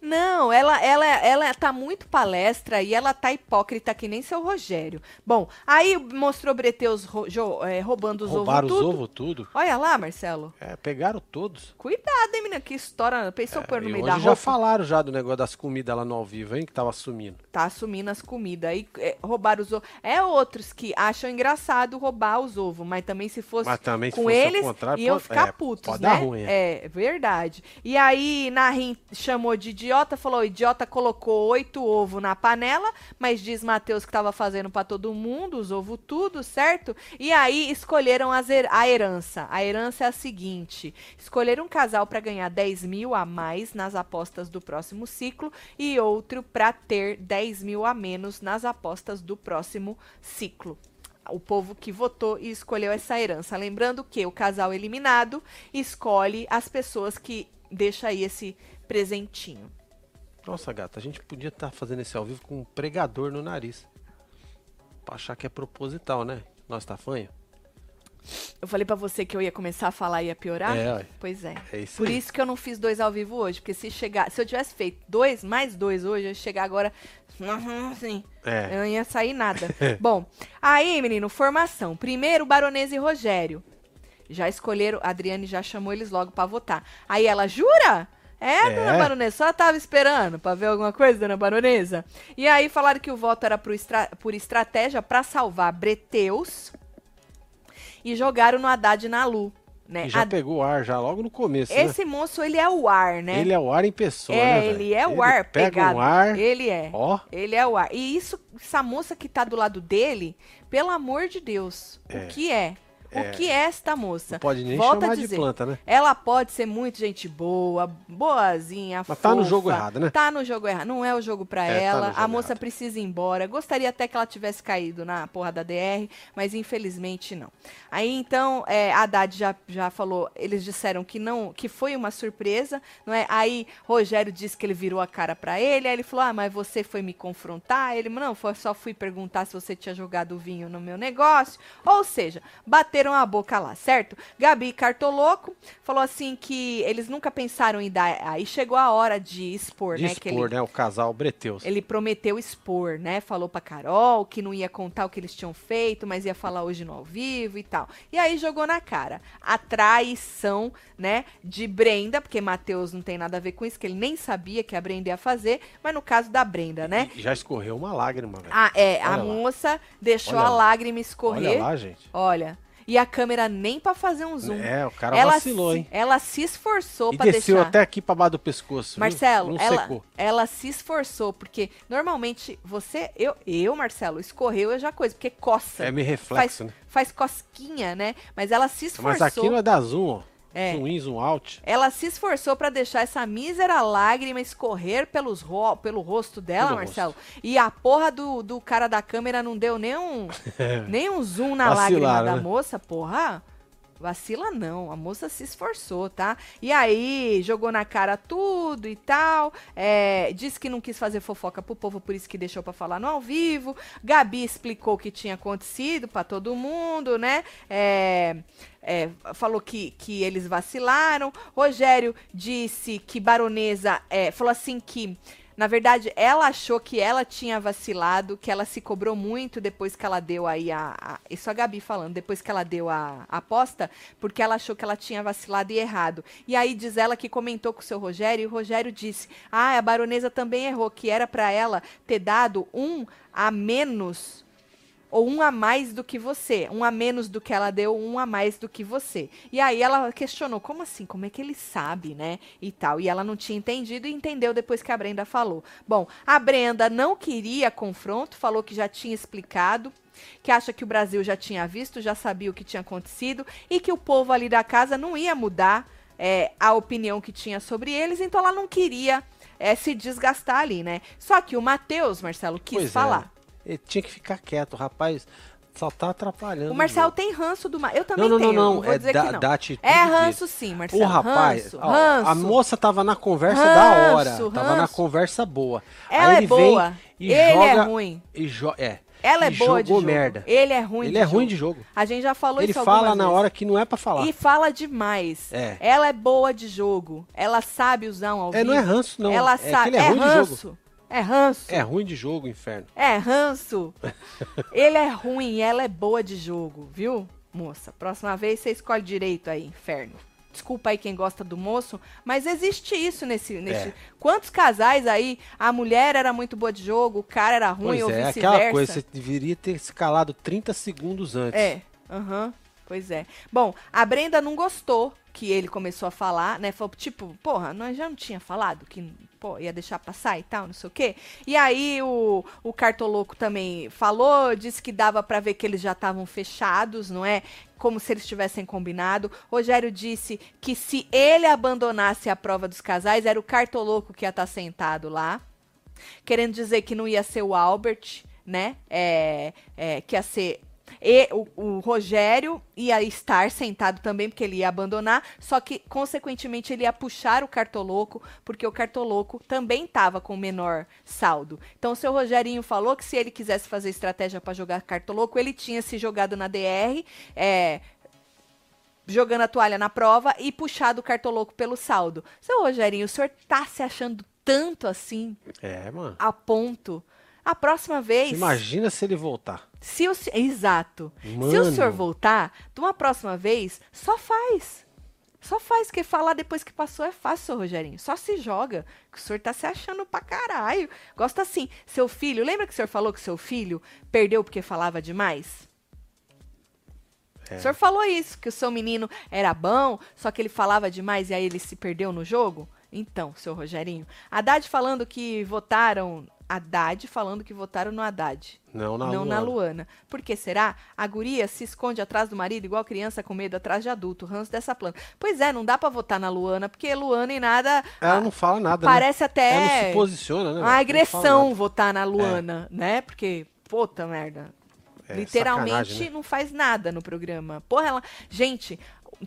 Não, ela, ela, ela tá muito palestra e ela tá hipócrita que nem seu Rogério. Bom, aí mostrou Breteus ro, jo, é, roubando os ovos tudo. Roubaram os ovos tudo? Olha lá, Marcelo. É, pegaram todos. Cuidado, hein, menina, que história. Pensou é, pôr no meio da roupa. já falaram já do negócio das comidas lá no ao vivo, hein, que tava sumindo. Tá assumindo as comidas. Aí é, roubaram os ovos. É outros que acham engraçado roubar os ovos, mas também se fosse também, com se fosse eles, iam pode, ficar é, putos, pode né? Dar ruim, é. é, verdade. E aí, Narim chamou de idiota, falou: o idiota colocou oito ovos na panela, mas diz Mateus que estava fazendo para todo mundo, os ovos tudo, certo? E aí escolheram a herança. A herança é a seguinte: escolher um casal para ganhar 10 mil a mais nas apostas do próximo ciclo e outro para ter 10 mil a menos nas apostas do próximo ciclo o povo que votou e escolheu essa herança. Lembrando que o casal eliminado escolhe as pessoas que deixa aí esse presentinho. Nossa, gata, a gente podia estar tá fazendo esse ao vivo com um pregador no nariz. Pra achar que é proposital, né? Nós tafanho. Eu falei para você que eu ia começar a falar e ia piorar? É, Pois é. é isso Por aí. isso que eu não fiz dois ao vivo hoje. Porque se chegar. Se eu tivesse feito dois, mais dois hoje, eu ia chegar agora. Assim. É. Eu não ia sair nada. *laughs* Bom, aí, menino, formação. Primeiro, Baronesa e Rogério. Já escolheram. A Adriane já chamou eles logo para votar. Aí ela, jura? É, é, dona Baronesa, só tava esperando pra ver alguma coisa, dona Baronesa? E aí falaram que o voto era por, estra por estratégia para salvar Breteus e jogaram no Haddad na Lu. Né? E já pegou o ar, já logo no começo. Né? Esse né? moço, ele é o ar, né? Ele é o ar em pessoa, é, né? Ele é o ele ar pega pegado. Um ar, ele é. Ó. Ele é o ar. E isso, essa moça que tá do lado dele, pelo amor de Deus, é. o que é? É, o que é esta moça? Não pode nem Volta chamar a dizer, de planta, né? Ela pode ser muito gente boa, boazinha, Mas fofa, tá no jogo errado, né? Tá no jogo errado. Não é o jogo para é, ela. Tá a moça errado. precisa ir embora. Gostaria até que ela tivesse caído na porra da DR, mas infelizmente não. Aí então, é, a Haddad já, já falou, eles disseram que não, que foi uma surpresa, não é? Aí Rogério disse que ele virou a cara para ele, aí ele falou: "Ah, mas você foi me confrontar?" Ele: "Não, foi só fui perguntar se você tinha jogado vinho no meu negócio." Ou seja, bateram a boca lá certo? Gabi Cartoloco falou assim que eles nunca pensaram em dar. Aí chegou a hora de expor, de né? Expor, que ele, né? O casal Breteus. Ele prometeu expor, né? Falou pra Carol que não ia contar o que eles tinham feito, mas ia falar hoje no ao vivo e tal. E aí jogou na cara a traição, né? De Brenda, porque Matheus não tem nada a ver com isso, que ele nem sabia que a Brenda ia fazer, mas no caso da Brenda, né? E já escorreu uma lágrima, velho. Ah, é. Olha a lá. moça deixou Olha a lágrima escorrer. Olha lá, gente. Olha. E a câmera nem para fazer um zoom. É, o cara ela vacilou, se, hein? Ela se esforçou para deixar. desceu até aqui para baixo do pescoço. Marcelo, ela, ela se esforçou, porque normalmente você, eu, eu, Marcelo, escorreu é já coisa, porque coça. É meio reflexo, faz, né? Faz cosquinha, né? Mas ela se esforçou. Mas aqui não é da zoom, ó. É. Zoom in, zoom out. Ela se esforçou pra deixar essa mísera lágrima escorrer pelos ro pelo rosto dela, Pelo Marcelo. E a porra do, do cara da câmera não deu nem um, *laughs* nem um zoom na lágrima Vacilaram, da né? moça, porra. Vacila não, a moça se esforçou, tá? E aí, jogou na cara tudo e tal. É, disse que não quis fazer fofoca pro povo, por isso que deixou pra falar no ao vivo. Gabi explicou o que tinha acontecido pra todo mundo, né? É, é, falou que, que eles vacilaram. Rogério disse que Baronesa é, falou assim que. Na verdade, ela achou que ela tinha vacilado, que ela se cobrou muito depois que ela deu aí a. a- isso a Gabi falando, depois que ela deu a, a aposta, porque ela achou que ela tinha vacilado e errado. E aí diz ela que comentou com o seu Rogério, e o Rogério disse: Ah, a baronesa também errou, que era pra ela ter dado um a menos ou um a mais do que você, um a menos do que ela deu, um a mais do que você. E aí ela questionou, como assim? Como é que ele sabe, né? E tal. E ela não tinha entendido e entendeu depois que a Brenda falou. Bom, a Brenda não queria confronto, falou que já tinha explicado, que acha que o Brasil já tinha visto, já sabia o que tinha acontecido e que o povo ali da casa não ia mudar é, a opinião que tinha sobre eles, então ela não queria é, se desgastar ali, né? Só que o Matheus, Marcelo, quis Pois é. Ele tinha que ficar quieto, rapaz só tá atrapalhando. O Marcelo jogo. tem ranço do Matheus. Eu também Não, não, não, tenho, não. vou É dizer da, que não. da atitude É ranço sim, Marcelo. O rapaz, ranço, ó, ranço. a moça tava na conversa Ranço, da hora, tava na ranço. conversa boa. Ela Aí é ele boa, vem e ele joga é ruim. e jo é. Ela é boa de jogo. merda. Ele é ruim Ele de é ruim jogo. de jogo. A gente já falou Ele isso fala algumas na vezes. hora que não é pra falar. E fala demais. É. Ela é boa de jogo. Ela sabe usar um ao É, não é ranço, não. Ela É sabe. ele é ruim de jogo. É ranço. É ruim de jogo, inferno. É ranço. *laughs* Ele é ruim, ela é boa de jogo, viu, moça? Próxima vez você escolhe direito aí, inferno. Desculpa aí quem gosta do moço, mas existe isso nesse. nesse... É. Quantos casais aí a mulher era muito boa de jogo, o cara era ruim Pois ou é, vice-versa? aquela coisa, você deveria ter se calado 30 segundos antes. É, aham, pois é. Bom, a Brenda não gostou que ele começou a falar, né? Falou, tipo, porra, nós já não tinha falado que pô, ia deixar passar e tal, não sei o quê. E aí o, o Cartoloco também falou, disse que dava pra ver que eles já estavam fechados, não é? Como se eles tivessem combinado. Rogério disse que se ele abandonasse a prova dos casais, era o Cartoloco que ia estar sentado lá querendo dizer que não ia ser o Albert, né? É, é, que ia ser e o, o Rogério ia estar sentado também, porque ele ia abandonar, só que, consequentemente, ele ia puxar o Cartoloco, porque o Cartoloco também estava com menor saldo. Então, o seu Rogerinho falou que se ele quisesse fazer estratégia para jogar Cartoloco, ele tinha se jogado na DR, é, jogando a toalha na prova e puxado o Cartoloco pelo saldo. Seu Rogerinho, o senhor tá se achando tanto assim, É, mano. a ponto... A próxima vez. Imagina se ele voltar. Se o, exato. Se o Mano. senhor voltar, de uma próxima vez, só faz. Só faz, porque falar depois que passou é fácil, seu Rogerinho. Só se joga, que o senhor tá se achando pra caralho. Gosta assim. Seu filho, lembra que o senhor falou que seu filho perdeu porque falava demais? É. O senhor falou isso, que o seu menino era bom, só que ele falava demais e aí ele se perdeu no jogo? Então, seu Rogerinho. Haddad falando que votaram. Haddad falando que votaram no Haddad. Não na não na Luana. Luana. Por que será? A guria se esconde atrás do marido igual criança com medo atrás de adulto. Ranço dessa planta. Pois é, não dá pra votar na Luana, porque Luana e nada. Ela ah, não fala nada, Parece né? até Ela não se posiciona, né? uma agressão votar na Luana, né? Porque, puta merda. É, Literalmente né? não faz nada no programa. Porra, ela. Gente,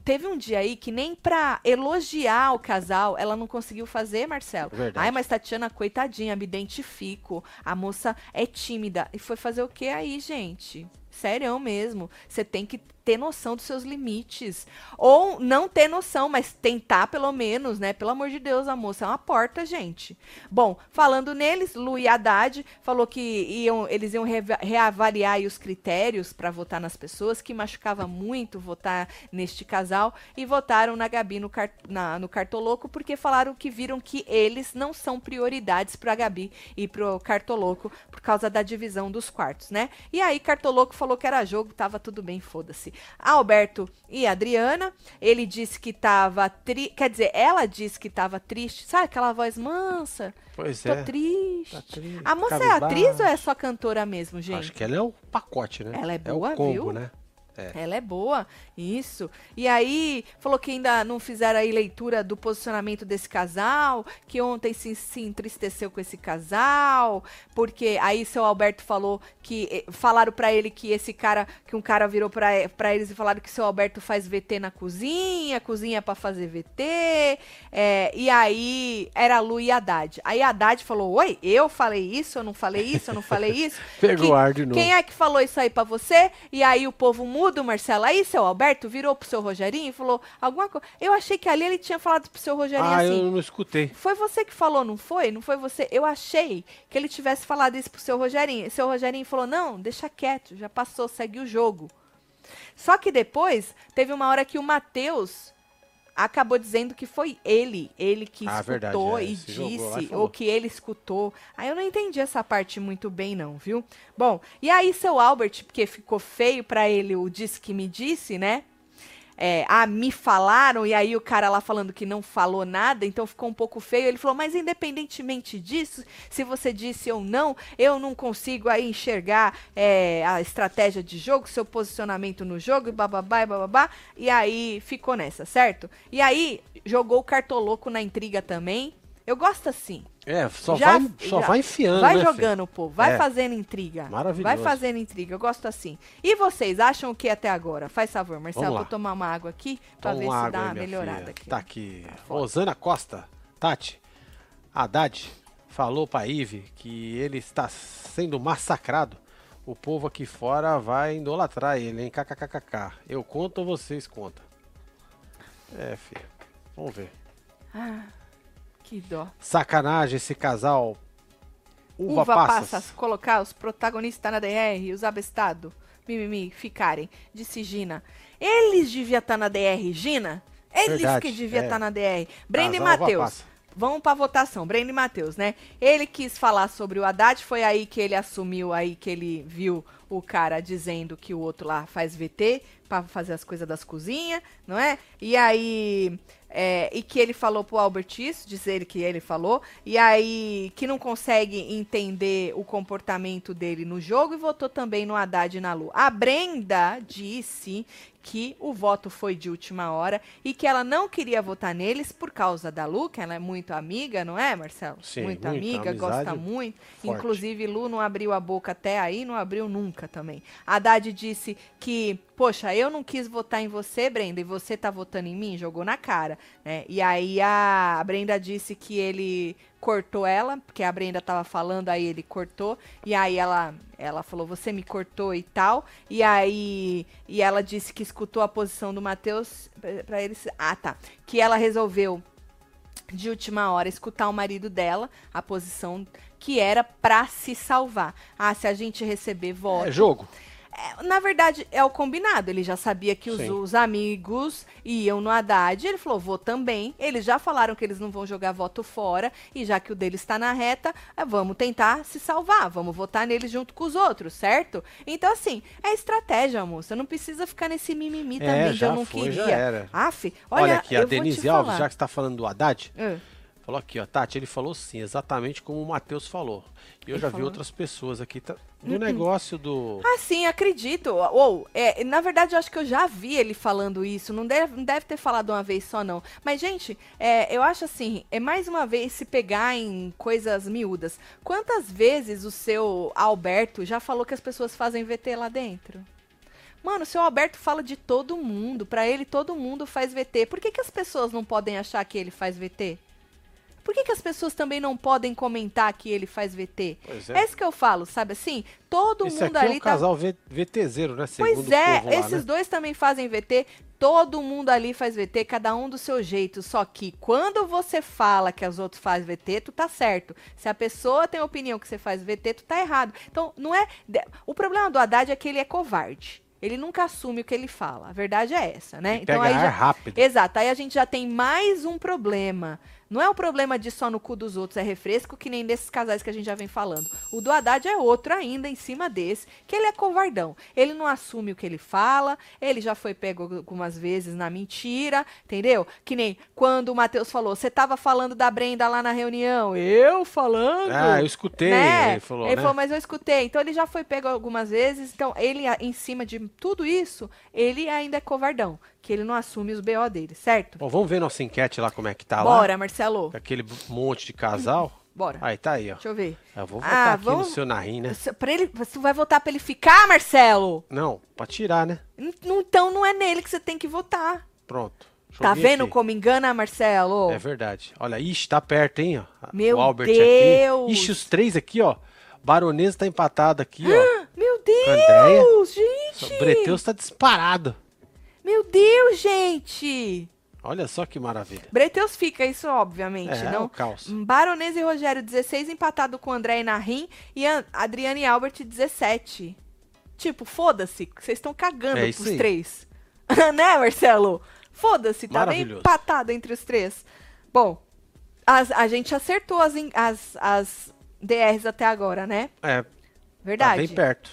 teve um dia aí que nem pra elogiar o casal ela não conseguiu fazer, Marcelo. Verdade. Ai, mas Tatiana, coitadinha, me identifico. A moça é tímida. E foi fazer o que aí, gente? Sério mesmo. Você tem que ter noção dos seus limites. Ou não ter noção, mas tentar pelo menos, né? Pelo amor de Deus, a moça é uma porta, gente. Bom, falando neles, Lu e Haddad falou que iam, eles iam reavaliar os critérios para votar nas pessoas, que machucava muito votar neste casal, e votaram na Gabi no, car na- no Cartoloco, porque falaram que viram que eles não são prioridades para Gabi e pro Cartoloco por causa da divisão dos quartos, né? E aí Cartoloco falou que era jogo, tava tudo bem, foda-se. Alberto e Adriana, ele disse que tava tri... quer dizer, ela disse que tava triste, sabe aquela voz mansa? Pois Tô é. triste. Tá triste, A moça é cabisbaixo. atriz ou é só cantora mesmo, gente? Acho que ela é o pacote, né? Ela é É boa, o combo, viu? né? É. Ela é boa, isso. E aí, falou que ainda não fizeram aí leitura do posicionamento desse casal, que ontem se, se entristeceu com esse casal, porque aí seu Alberto falou que eh, falaram pra ele que esse cara, que um cara virou pra, pra eles e falaram que seu Alberto faz VT na cozinha, cozinha pra fazer VT, é, e aí era a Lu e a Haddad. Aí a Haddad falou, oi, eu falei isso, eu não falei isso, eu não falei *laughs* isso. Pegou Que- ar de novo. Quem é que falou isso aí pra você? E aí o povo muda, o Marcelo. Aí seu Alberto virou pro seu Rogerinho e falou alguma coisa. Eu achei que ali ele tinha falado pro seu Rogerinho Ah, assim. eu não escutei. Foi você que falou, não foi? Não foi você? Eu achei que ele tivesse falado isso pro seu Rogerinho. Seu Rogerinho falou: não, deixa quieto, já passou, segue o jogo. Só que depois, teve uma hora que o Matheus acabou dizendo que foi ele, ele que Ah, escutou verdade, é, e disse, ou que ele escutou. Aí eu não entendi essa parte muito bem, não, viu? Bom, e aí seu Albert, porque ficou feio pra ele o disse que me disse, né? É, ah, me falaram, e aí o cara lá falando que não falou nada, então ficou um pouco feio. Ele falou, mas independentemente disso, se você disse ou não, eu não consigo aí enxergar é, a estratégia de jogo, seu posicionamento no jogo, e bababá e bababá. E aí ficou nessa, certo? E aí jogou o cartoloco na intriga também. Eu gosto assim. É, só, Já- vai, só já. vai enfiando, Vai né, filho? jogando, pô. Vai É. fazendo intriga. Maravilhoso. Vai fazendo intriga. Eu gosto assim. E vocês acham o que até agora? Faz favor, Marcelo. Vou tomar uma água aqui pra Toma ver se dá uma melhorada filha. aqui. Tá aqui. foda. Rosana Costa, Tati, Haddad falou pra Ive que ele está sendo massacrado. O povo aqui fora vai idolatrar ele, hein? KKKKK. Eu conto ou vocês contam? É, filho. Vamos ver. Ah, que dó. Sacanagem esse casal. Uva, Uva, passas. passas. Colocar os protagonistas na DR, os abestados, mimimi, ficarem. Disse Gina. Eles deviam estar na DR, Gina. Eles Verdade, que deviam é. estar na DR. Brenda e Matheus. Vamos pra votação. Brenda e Matheus, né? Ele quis falar sobre o Haddad, foi aí que ele assumiu, aí que ele viu o cara dizendo que o outro lá faz VT pra fazer as coisas das cozinhas, não é? E aí. é, e que ele falou pro Albert isso, dizer que ele falou, e aí que não consegue entender o comportamento dele no jogo e votou também no Haddad e na Lu. A Brenda disse que o voto foi de última hora e que ela não queria votar neles por causa da Lu, que ela é muito amiga, não é, Marcelo? Sim, muito muito, amiga, gosta muito. forte. Inclusive, Lu não abriu a boca até aí, não abriu nunca também. Haddad disse que, poxa, eu não quis votar em você, Brenda, e você tá votando em mim? Jogou na cara, né? E aí a Brenda disse que ele cortou ela, porque a Brenda tava falando, aí ele cortou, e aí ela, ela falou, você me cortou e tal, e aí, e ela disse que escutou a posição do Matheus pra- pra ele, ah tá, que ela resolveu de última hora escutar o marido dela, a posição que era pra se salvar. Ah, se a gente receber voto. É jogo. É, na verdade, é o combinado. Ele já sabia que os, os amigos iam no Haddad. Ele falou, vou também. Eles já falaram que eles não vão jogar voto fora. E já que o dele está na reta, é, vamos tentar se salvar. Vamos votar nele junto com os outros, certo? Então, assim, é estratégia, moça. Não precisa ficar nesse mimimi É, também já eu não foi, queria. já era. Aff, olha, Olha, aqui, a Denise Alves, já que você tá falando do Haddad, Ah. Falou aqui, ó, Tati, ele falou sim, exatamente como o Matheus falou. E eu Ele já vi falou? outras pessoas aqui tá- do negócio do. Ah, sim, acredito. Ou, é, na verdade, eu acho que eu já vi ele falando isso. Não deve, não deve ter falado uma vez só, não. Mas, gente, é, eu acho assim, é mais uma vez se pegar em coisas miúdas. Quantas vezes o seu Alberto já falou que as pessoas fazem VT lá dentro? Mano, o seu Alberto fala de todo mundo. Pra ele, todo mundo faz VT. Por que, que as pessoas não podem achar que ele faz VT? Por que, que as pessoas também não podem comentar que ele faz VT? Pois É isso que eu falo, sabe assim? Todo Esse mundo aqui é ali um tá casal V- VTZero, né? Pois Segundo o é, lá, esses né? dois também fazem VT, todo mundo ali faz VT, cada um do seu jeito. Só que quando você fala que os outros fazem VT, tu tá certo. Se a pessoa tem a opinião que você faz VT, tu tá errado. Então, não é. O problema do Haddad é que ele é covarde. Ele nunca assume o que ele fala. A verdade é essa, né? Ele pega ar rápido. Exato. Aí a gente já tem mais um problema. Não é o problema de só no cu dos outros, é refresco, que nem desses casais que a gente já vem falando. O do Haddad é outro ainda em cima desse, que ele é covardão. Ele não assume o que ele fala, ele já foi pego algumas vezes na mentira, entendeu? Que nem quando o Matheus falou, você tava falando da Brenda lá na reunião. Eu falando? Ah, eu escutei, né? ele falou, Ele né? falou, mas eu escutei. Então ele já foi pego algumas vezes. Então ele, em cima de tudo isso, ele ainda é covardão. Que ele não assume os BO dele, certo? Bom, vamos ver nossa enquete lá, como é que tá lá. Bora, Marcelo. Aquele monte de casal. *laughs* Bora. Aí, tá aí, ó. Deixa eu ver. Eu vou Ah, votar aqui vamos- no seu Narim, né? Pra ele, você vai votar pra ele ficar, Marcelo? Não, pra tirar, né? Então não é nele que você tem que votar. Pronto. Tá vendo aqui. como engana, Marcelo? É verdade. Olha, ixi, tá perto, hein, ó. Meu o Albert Deus! aqui. Ixi, os três aqui, ó. Baronesa tá empatado aqui, ó. *gasps* Meu Andréia? Deus, gente! O Breteus tá disparado. Meu Deus, gente! Olha só que maravilha. Breteus fica, isso obviamente, É, não? o caos. Baronesa e Rogério, 16, empatado com André e Narim. E An- Adriane e Albert, 17. Tipo, foda-se, vocês estão cagando É pros três. *laughs* né, Marcelo? Foda-se, tá bem empatado entre os três. Bom, as- a gente acertou as, as, as DRs até agora, né? É, tá Verdade? bem perto.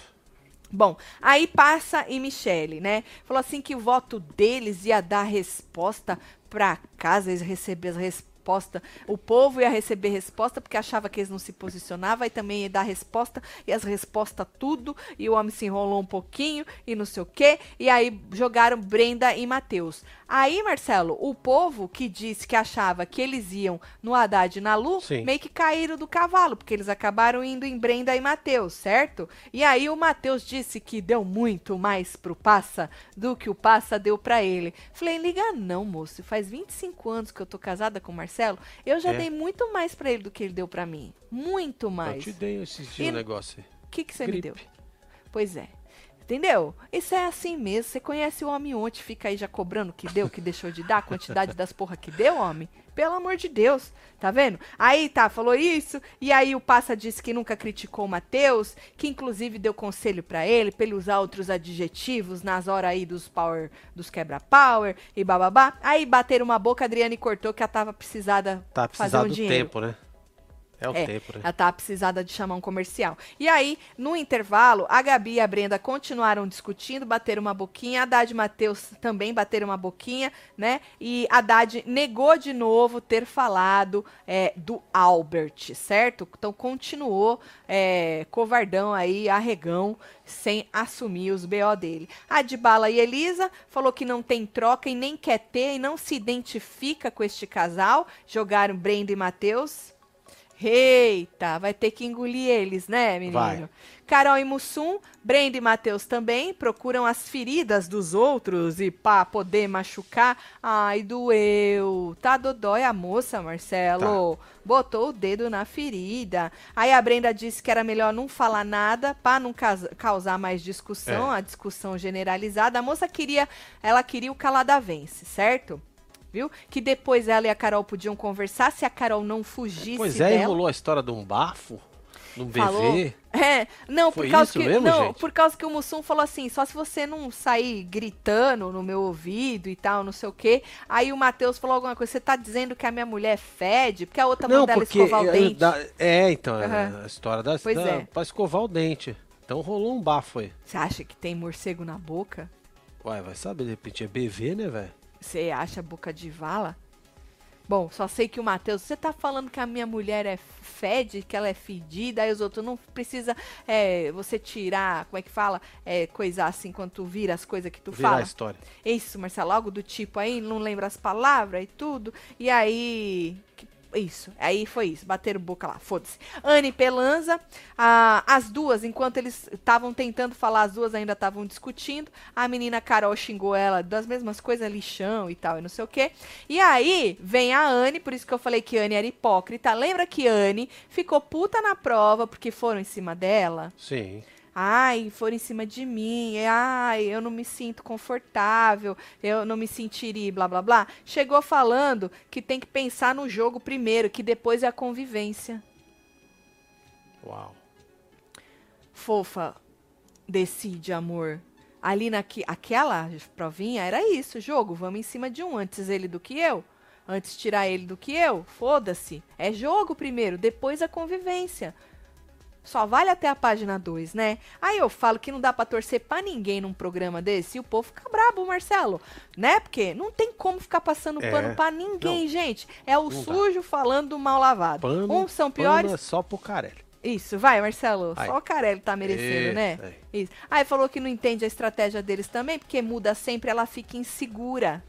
Bom, aí passa e Michele, né? Falou assim que o voto deles ia dar resposta pra casa, eles receber as respostas. O povo ia receber resposta porque achava que eles não se posicionavam, e também ia dar resposta, e as respostas tudo, e o homem se enrolou um pouquinho, e não sei o quê, e aí jogaram Brenda e Matheus. Aí, Marcelo, o povo que disse que achava que eles iam no Haddad e na Lu, Sim. meio que caíram do cavalo, porque eles acabaram indo em Brenda e Matheus, certo? E aí o Matheus disse que deu muito mais pro Passa do que o Passa deu pra ele. Falei, liga não, moço, faz 25 anos que eu tô casada com o Marcelo, eu já É. dei muito mais pra ele do que ele deu pra mim. Muito Eu mais. te dei esses dias um negócio. O que, que você me Gripe. deu? Pois é. Entendeu? Isso é assim mesmo. Você conhece o homem ontem, fica aí já cobrando o que deu, o que deixou de dar, a quantidade das porra que deu, homem? Pelo amor de Deus, tá vendo? Aí tá, falou isso, e aí o Passa disse que nunca criticou o Matheus, que inclusive deu conselho pra ele, pra ele usar outros adjetivos nas horas aí dos power, dos quebra-power e bababá. Aí bateram uma boca, a Adriane cortou que ela tava precisada Tá fazer um do dinheiro. tempo, né? É o É, tempo, né? Ela tá precisada de chamar um comercial. E aí, no intervalo, a Gabi e a Brenda continuaram discutindo, bateram uma boquinha. A Haddad e Matheus também bateram uma boquinha, né? E a Haddad negou de novo ter falado é, do Albert, certo? Então continuou é, covardão aí, arregão, sem assumir os BO dele. A Dibala e Elisa falou que não tem troca e nem quer ter e não se identifica com este casal. Jogaram Brenda e Matheus. Eita, vai ter que engolir eles, né, menino? Vai. Carol e Mussum, Brenda e Matheus também procuram as feridas dos outros e pá, poder machucar. Ai, doeu. Tá dodói a moça, Marcelo. Botou o dedo na ferida. Aí a Brenda disse que era melhor não falar nada pra não causar mais discussão, É. a discussão generalizada. A moça queria, ela queria o calada vence, certo? Viu? Que depois ela e a Carol podiam conversar se a Carol não fugisse Pois é, dela. enrolou a história de um bafo, um Falou. BV. É, não, por Foi causa isso que mesmo, não, gente? por causa que o Mussum falou assim, só se você não sair gritando no meu ouvido e tal, não sei o quê. Aí o Matheus falou alguma coisa, você tá dizendo que a minha mulher fede, porque a outra Não, manda ela escovar o é, dente. da- é, então, Aham. a história da, Pois da é. pra escovar o dente. Então rolou um bafo aí. Você acha que tem morcego na boca? Ué, vai saber, de repente é BV, né, velho? Você acha boca de vala? Bom, só sei que o Matheus, você tá falando que a minha mulher é fede, que ela é fedida, aí os outros não precisa é, você tirar, como é que fala? É, coisar assim quando tu vira as coisas que tu Virar fala. a história. Isso, Marcelo, algo do tipo aí, não lembra as palavras e tudo. E aí. que- Isso, aí foi isso, bateram boca lá, foda-se. Anne Pelanza, ah, as duas, enquanto eles estavam tentando falar, as duas ainda estavam discutindo. A menina Carol xingou ela das mesmas coisas, lixão e tal, e não sei o quê. E aí vem a Anne, por isso que eu falei que Anne era hipócrita. Lembra que Anne ficou puta na prova porque foram em cima dela? Sim. Ai, foram em cima de mim. Ai, eu não me sinto confortável. Eu não me sentiria, blá blá blá. Chegou falando que tem que pensar no jogo primeiro, que depois é a convivência. Uau. Fofa, decide, amor. Ali naquela provinha era isso, jogo. Vamos em cima de um, antes ele do que eu. antes tirar ele do que eu? Foda-se. É jogo primeiro, depois a convivência. Só vale até a página 2, né? Aí eu falo que não dá pra torcer pra ninguém num programa desse e o povo fica brabo, Marcelo. Né? Porque não tem como ficar passando É. pano pra ninguém, Não. gente. É o Não dá. sujo falando do mal lavado. Pano, Uns são piores. é só pro Carelli. Isso, vai, Marcelo. Vai. Só o Carelli tá merecendo, Isso, né? aí. Isso. Aí falou que não entende a estratégia deles também, porque muda sempre, ela fica insegura.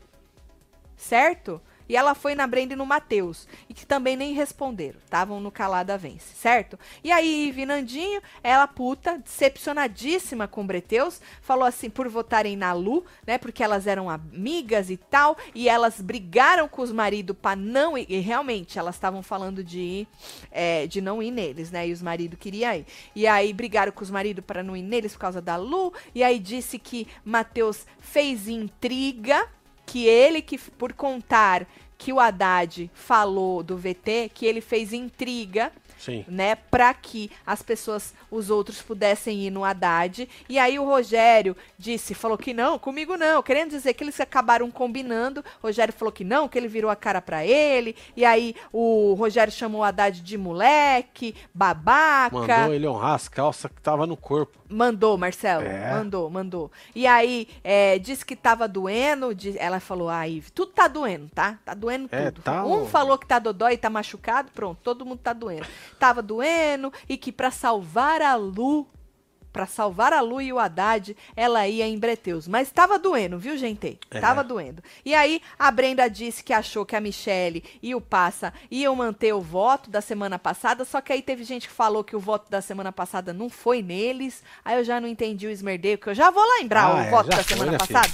Certo? E ela foi na Brenda e no Matheus. E que também nem responderam. Estavam no calada vence, certo? E aí, Ive Nandinho, ela puta, decepcionadíssima com Breteus, falou assim, por votarem na Lu, né? Porque elas eram amigas e tal. E elas brigaram com os maridos pra não ir. E realmente, elas estavam falando de ir, é, de não ir neles, né? E os maridos queriam ir. E aí brigaram com os maridos para não ir neles por causa da Lu. E aí disse que Matheus fez intriga, que ele que por contar que o Haddad falou do VT, que ele fez intriga Sim. né, para que as pessoas, os outros pudessem ir no Haddad. E aí o Rogério disse, falou que não, comigo não, querendo dizer que eles acabaram combinando. Rogério falou que não, que ele virou a cara para ele. E aí o Rogério chamou o Haddad de moleque, babaca. Mandou ele honrar as calças que tava no corpo. Mandou, Marcelo. É. Mandou, mandou. E aí, é, disse que tava doendo. diz- ela falou, ah, Ive, tudo tá doendo, tá? Tá doendo É, tudo. tá um o- falou que tá dodói e tá machucado, pronto, todo mundo tá doendo. Tava doendo e que pra salvar a Lu, pra salvar a Lu e o Haddad, ela ia em Breteus. Mas tava doendo, viu, gente? É. Tava doendo. E aí, a Brenda disse que achou que a Michelle e o Passa iam manter o voto da semana passada, só que aí teve gente que falou que o voto da semana passada não foi neles. Aí eu já não entendi o esmerdeio, que eu já vou lembrar Ah, o é, voto da foi, semana né, passada.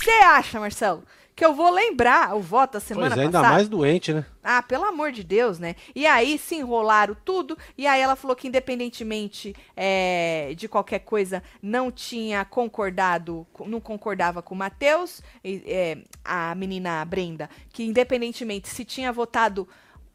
Você acha, Marcelo? Que eu vou lembrar o voto da semana pois é, ainda passada? mais doente, né? Ah, pelo amor de Deus, né? E aí se enrolaram tudo, e aí ela falou que independentemente é, de qualquer coisa, não tinha concordado, não concordava com o Matheus, é, a menina Brenda, que independentemente se tinha votado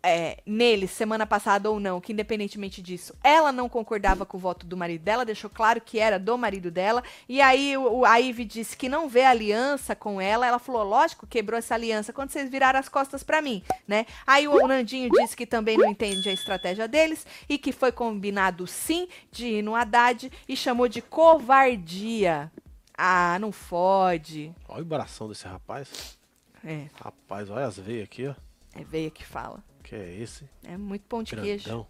é, nele semana passada ou não, que independentemente disso, ela não concordava com o voto do marido dela, deixou claro que era do marido dela, e aí o, a Ivy disse que não vê aliança com ela, ela falou, lógico, quebrou essa aliança quando vocês viraram as costas pra mim, né? Aí o Nandinho disse que também não entende a estratégia deles, e que foi combinado sim de ir no Haddad, e chamou de covardia. Ah, não fode. Olha o bração desse rapaz. É, Rapaz, olha as veias aqui, ó. é veia que fala. Que é esse? É muito pão de queijo.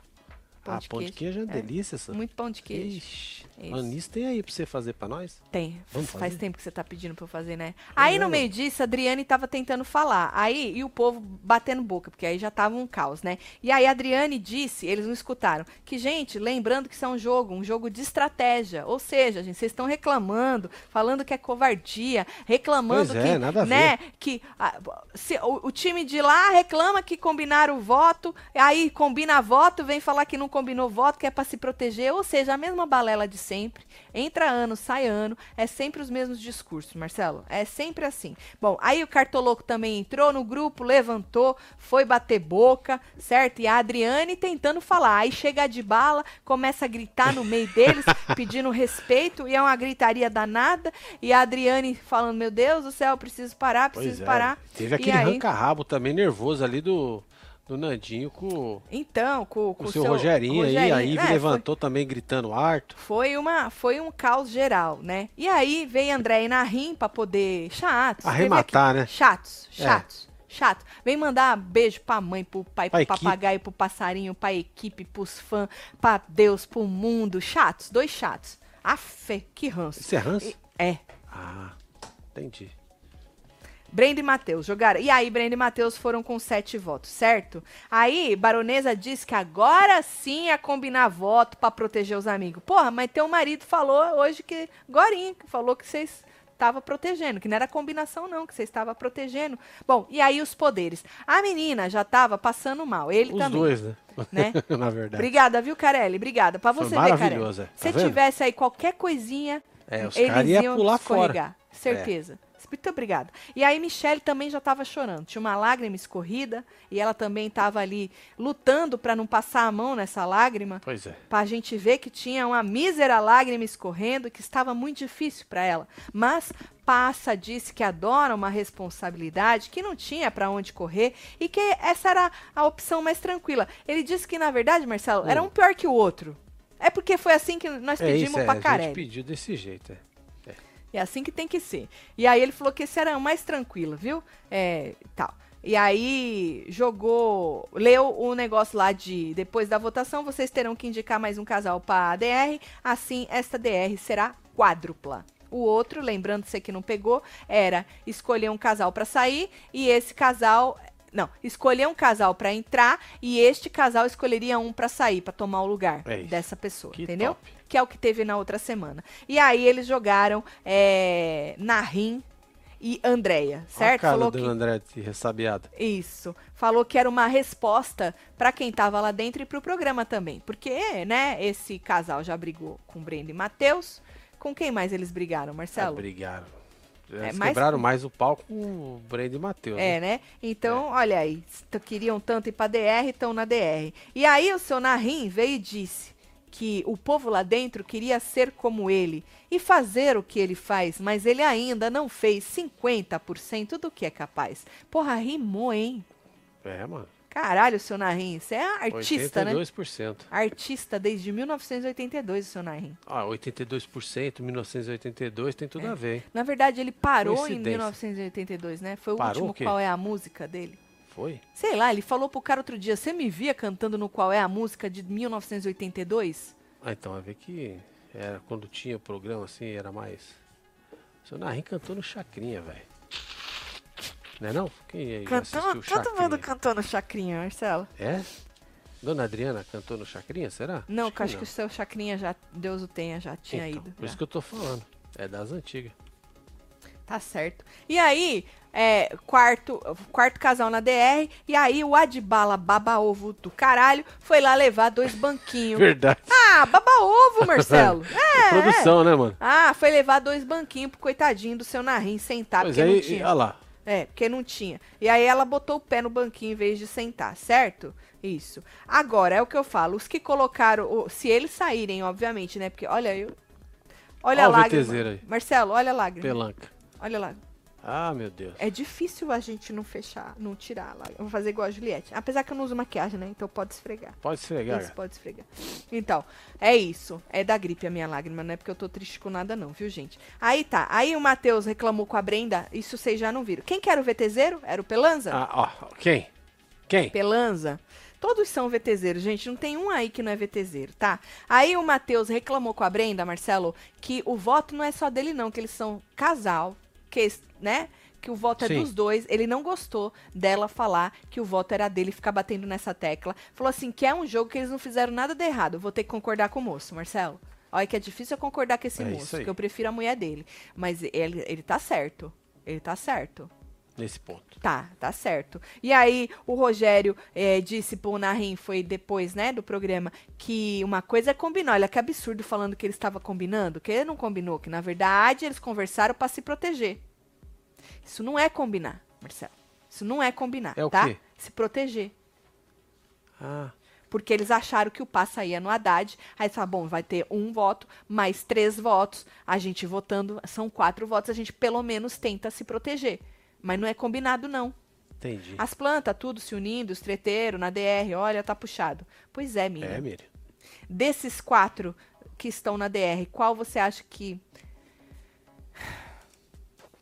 Grandão. Pão ah, de pão de queijo. queijo é uma É. delícia, essa. Muito pão de queijo. Ixi. É isso. Tem aí pra você fazer pra nós? Tem. Vamos Faz fazer? tempo que você tá pedindo pra eu fazer, né? Aí é, no meio disso, a Adriane tava tentando falar. Aí, e o povo batendo boca, porque aí já tava um caos, né? E aí a Adriane disse, eles não escutaram, que, gente, lembrando que isso é um jogo, um jogo de estratégia. Ou seja, gente, vocês estão reclamando, falando que é covardia, reclamando Pois é, que, nada a né, que ah, se, o, o time de lá reclama que combinaram o voto, aí combina voto, vem falar que não combinou voto, que é pra se proteger, ou seja, a mesma balela de sempre. Entra ano, sai ano, é sempre os mesmos discursos, Marcelo. É sempre assim. Bom, aí o Cartoloco também entrou no grupo, levantou, foi bater boca, certo? E a Adriane tentando falar. Aí chega de bala, começa a gritar no meio deles, *laughs* pedindo respeito, e é uma gritaria danada. E a Adriane falando: Meu Deus do céu, preciso parar, preciso é. parar. Teve aquele aí? ranca-rabo também nervoso ali do, do Nandinho com, Então, com, com o seu Rogerinho, aí. A Ivy é, foi- levantou também gritando harto. Foi uma, foi um caos geral, né? E aí veio André e Narim pra poder. Chatos. Arrematar, né? Chatos, É. chatos. Chato. Vem mandar beijo pra mãe, pro pai, Pra pro equipe. papagaio, pro passarinho, pra equipe, pros fãs, pra Deus, pro mundo. Chatos, dois chatos. Afe, que ranço. Isso é ranço? É. Ah, entendi. Brenda e Matheus jogaram. E aí, Brenda e Matheus foram com sete votos, certo? Aí, Baronesa disse que agora sim ia combinar voto pra proteger os amigos. Porra, mas teu marido falou hoje que. Gorinho, que falou que vocês estavam protegendo, que não era combinação, não, que vocês estavam protegendo. Bom, e aí os poderes. A menina já tava passando mal. Ele Os também. dois, né? né? *laughs* Na verdade. Obrigada, viu, Carelli? Obrigada. Pra Foi você ver, Carelli. é. Tá Se vendo? tivesse aí qualquer coisinha, É, os eles iam pular escorregar. fora. Certeza. Muito obrigada. E aí Michelle também já estava chorando. Tinha uma lágrima escorrida e ela também estava ali lutando para não passar a mão nessa lágrima. Pois é. Para a gente ver que tinha uma mísera lágrima escorrendo, que estava muito difícil para ela. Mas Passa disse que adora uma responsabilidade, que não tinha para onde correr e que essa era a opção mais tranquila. Ele disse que, na verdade, Marcelo, hum. era um pior que o outro. É porque foi assim que nós pedimos é isso, é, pra Carelli. A gente pediu desse jeito, é. É assim que tem que ser. E aí ele falou que esse era o mais tranquilo, viu? É, tal. E aí jogou, leu o negócio lá de depois da votação, vocês terão que indicar mais um casal para a DR, assim esta DR será quádrupla. O outro, lembrando você que não pegou, era escolher um casal para sair e esse casal não, escolher um casal para entrar e este casal escolheria um para sair, para tomar o lugar é dessa pessoa, que entendeu? Top. Que é o que teve na outra semana. E aí eles jogaram é, Narim e Andréia, certo? A cara Falou do que... André ressabiada. Isso. Falou que era uma resposta para quem tava lá dentro e pro programa também. Porque, né, esse casal já brigou com Brenda e Matheus. Com quem mais eles brigaram, Marcelo? Ah, brigaram. Eles é, mais... quebraram mais o palco com o Brenda e Matheus. É, né? né? Então, é. olha aí, queriam tanto ir pra DR, estão na DR. E aí o seu Narim veio e disse que o povo lá dentro queria ser como ele e fazer o que ele faz, mas ele ainda não fez 50% do que é capaz. Porra, rimou, hein? É, mano. Caralho, seu Narim, você é artista, 82%. né? 82%. Artista desde 1982, o seu Narim. Ah, 82%, 1982 tem tudo é. a ver. Hein? Na verdade, ele parou em 1982, né? Foi o parou último o Qual é a Música dele. Foi? Sei lá, ele falou pro cara outro dia, você me via cantando no Qual é a Música de 1982? Ah, então, vai ver que era quando tinha o programa assim, era mais... O seu Narim cantou no Chacrinha, velho. Não é não? Quem aí Cantou, assistiu Todo mundo cantou no Chacrinha, Marcelo. É? Dona Adriana cantou no Chacrinha, será? Não, acho que, acho que o seu Chacrinha já, Deus o tenha, já tinha então, ido. Por já. isso que eu tô falando. É das antigas. Tá certo. E aí, é, quarto, quarto casal na DR, e aí o Adbala baba-ovo do caralho foi lá levar dois banquinhos. Verdade. Ah, baba-ovo, Marcelo. *laughs* é, Produção, né, mano? Ah, foi levar dois banquinhos pro coitadinho do seu Narim sentar, pois porque aí, não tinha. Olha lá, é, porque não tinha. E aí ela botou o pé no banquinho em vez de sentar, certo? Isso. Agora, é o que eu falo, os que colocaram, se eles saírem, obviamente, né? Porque, olha, eu... Olha, olha a lágrima. Marcelo, olha a lágrima. Pelanca. Olha lá. Ah, meu Deus. É difícil a gente não fechar, não tirar lá. Eu vou fazer igual a Juliette. Apesar que eu não uso maquiagem, né? Então pode esfregar. Pode esfregar. Isso, pode esfregar. Então, é isso. É da gripe a minha lágrima, não é porque eu tô triste com nada, não, viu, gente? Aí tá. Aí o Matheus reclamou com a Brenda. Isso vocês já não viram. Quem que era o VTZero? Era o Pelanza? Ah, ó. Quem? Quem? Pelanza. Todos são VTZeros, gente. Não tem um aí que não é VTZero, tá? Aí o Matheus reclamou com a Brenda, Marcelo, que o voto não é só dele, não, que eles são casal, que, né? que o voto Sim. é dos dois. Ele não gostou dela falar que o voto era dele, ficar batendo nessa tecla. Falou assim, que é um jogo que eles não fizeram nada de errado. Vou ter que concordar com o moço, Marcelo. Olha que é difícil eu concordar com esse é moço, porque eu prefiro a mulher dele. Mas ele, ele tá certo. Ele tá certo. Nesse ponto. Tá, tá certo. E aí, o Rogério é, disse pro Narim, foi depois, né, do programa, que uma coisa é combinar. Olha que absurdo falando que ele estava combinando, que ele não combinou, que na verdade eles conversaram para se proteger. Isso não é combinar, Marcelo. Isso não é combinar, é tá? Quê? Se proteger. Ah. Porque eles acharam que o passa ia no Haddad. Aí fala, bom, vai ter um voto, mais três votos. A gente votando, são quatro votos, a gente pelo menos tenta se proteger. Mas não é combinado, não. Entendi. As plantas, tudo se unindo, os treteiros, na DR, olha, tá puxado. Pois é, Miriam. É, Miriam. Desses quatro que estão na DR, qual você acha que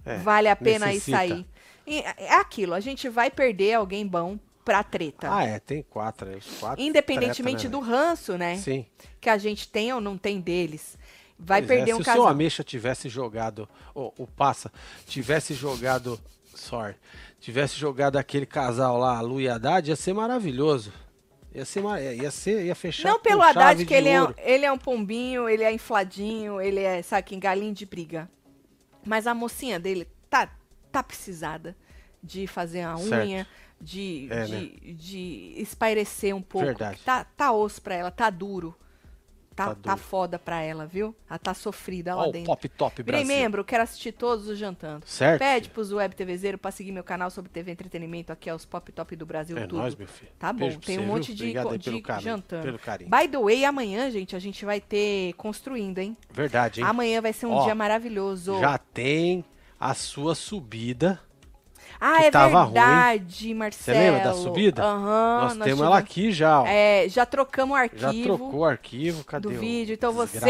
é, vale a pena necessita. ir sair. E é aquilo, a gente vai perder alguém bom pra treta. Ah, é, tem quatro, é, quatro. Independentemente treta, né, do ranço, né? Sim. Que a gente tem ou não tem deles. Vai pois é, perder é, um casal. Se o seu Ameixa tivesse jogado, ou o Passa, tivesse jogado, sorry, tivesse jogado aquele casal lá, Lu e Haddad, ia ser maravilhoso. Ia ser, ia ser, ia fechar Não pelo Haddad, que ele é, ele é um pombinho, ele é infladinho, ele é, sabe, galinho de briga. Mas a mocinha dele tá, tá precisada de fazer a unha, de, é, de, né? de espairecer um pouco. Verdade. Tá, tá osso pra ela, tá duro. Tá, Tá tá, foda pra ela, viu? Ela tá sofrida lá Ó, o dentro. Pop Top Virei Brasil. membro, quero assistir todos os jantando. Certo? Pede pros web TVzeiro pra seguir meu canal sobre TV Entretenimento, aqui é os Pop Top do Brasil, É tudo. nóis, meu filho. Tá bom, tem um viu? monte de, de pelo carinho, jantando. Pelo carinho. By the way, amanhã, gente, a gente vai ter construindo, hein? Verdade, hein? Amanhã vai ser um Ó, dia maravilhoso. Já tem a sua subida. Ah, é tava ruim. verdade, Marcelo. lembra da subida? Aham. nós, nós temos ela aqui já, ó. É, já trocamos o já arquivo trocou o arquivo. Cadê do o- vídeo. Então Desgraça,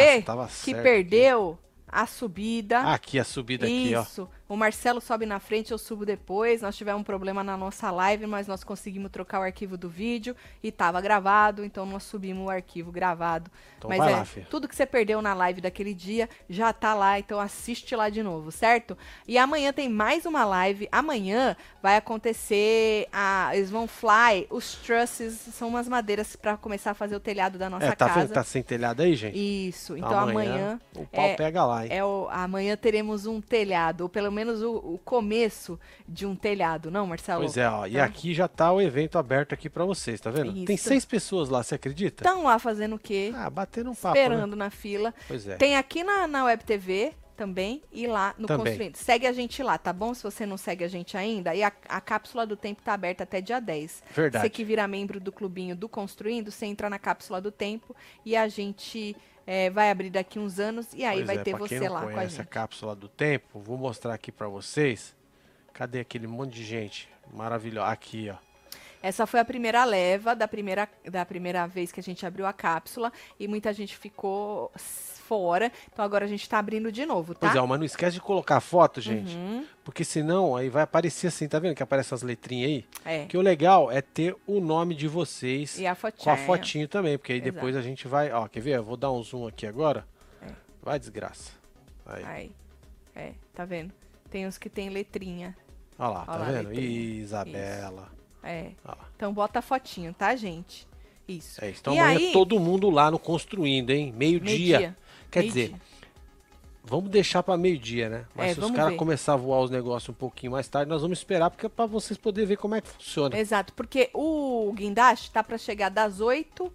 você que perdeu a subida. aqui. Aqui, a subida aqui, ó. Isso. O Marcelo sobe na frente, eu subo depois. Nós tivemos um problema na nossa live, mas nós conseguimos trocar o arquivo do vídeo e tava gravado, então nós subimos o arquivo gravado. Então mas vai é, lá, tudo que você perdeu na live daquele dia já tá lá, então assiste lá de novo, certo? E amanhã tem mais uma live. Amanhã vai acontecer a eles vão fly, os trusses são umas madeiras para começar a fazer o telhado da nossa É, tá casa. vendo que tá sem telhado aí, gente? Isso. Então amanhã, o pau é- pega lá, hein? é o, amanhã teremos um telhado, ou pelo menos o, o começo de um telhado, não, Marcelo? Pois é, ó. E Tá. aqui já tá o evento aberto aqui pra vocês, tá vendo? Tem Isso. seis pessoas lá, você acredita? Estão lá fazendo o quê? Ah, batendo um papo, né? Esperando na fila. Pois é. Tem aqui na, na Web TV também e lá no Também. Construindo. Segue a gente lá, tá bom? Se você não segue a gente ainda. E a, a cápsula do tempo tá aberta até dia 10. Verdade. Você que vira membro do clubinho do Construindo, você entra na cápsula do tempo e a gente é, vai abrir daqui uns anos e aí Pois vai é, ter você não lá com a conhece gente. a cápsula do tempo, vou mostrar aqui pra vocês. Cadê aquele monte de gente maravilhosa? Aqui, ó. Essa foi a primeira leva da primeira, da primeira vez que a gente abriu a cápsula e muita gente ficou fora. Então agora a gente tá abrindo de novo, tá? Pois é, mas não esquece de colocar foto, gente. Uhum, Porque senão aí vai aparecer assim, tá vendo que aparece as letrinhas aí? é. Que o legal é ter o nome de vocês E a com a fotinho também, porque aí Exato. depois a gente vai, ó, quer ver? Eu vou dar um zoom aqui agora. É. Vai desgraça. Aí. Aí. É, tá vendo? Tem uns que tem letrinha. Olha lá, Ó tá lá a vendo? letrinha. Isabela. É. Lá. Então bota a fotinho, tá, gente? Isso. É. Então e amanhã aí, todo mundo lá no Construindo, hein? Meio-dia. meio-dia. Quer Meio-dia. dizer, vamos deixar pra meio-dia, né? Mas É, se os caras começar a voar os negócios um pouquinho mais tarde, nós vamos esperar, porque é pra vocês poderem ver como é que funciona. Exato, porque o guindaste tá pra chegar das 8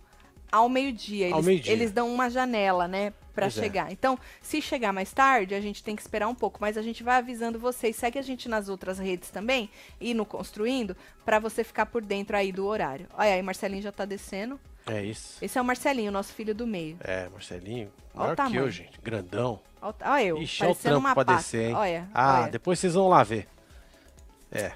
ao meio-dia. Ao Eles, meio-dia. eles dão uma janela, né, Pois é. chegar. Então, se chegar mais tarde, a gente tem que esperar um pouco, mas a gente vai avisando vocês. Segue a gente nas outras redes também e no Construindo, pra você ficar por dentro aí do horário. Olha aí, Marcelinho já tá descendo. É isso. Esse é o Marcelinho, nosso filho do meio. É, Marcelinho, Olha o maior que eu, gente. Grandão. Olha olha eu, Ixi, olha o trampo pra descer, hein? Olha, Ah, olha. depois vocês vão lá ver. É,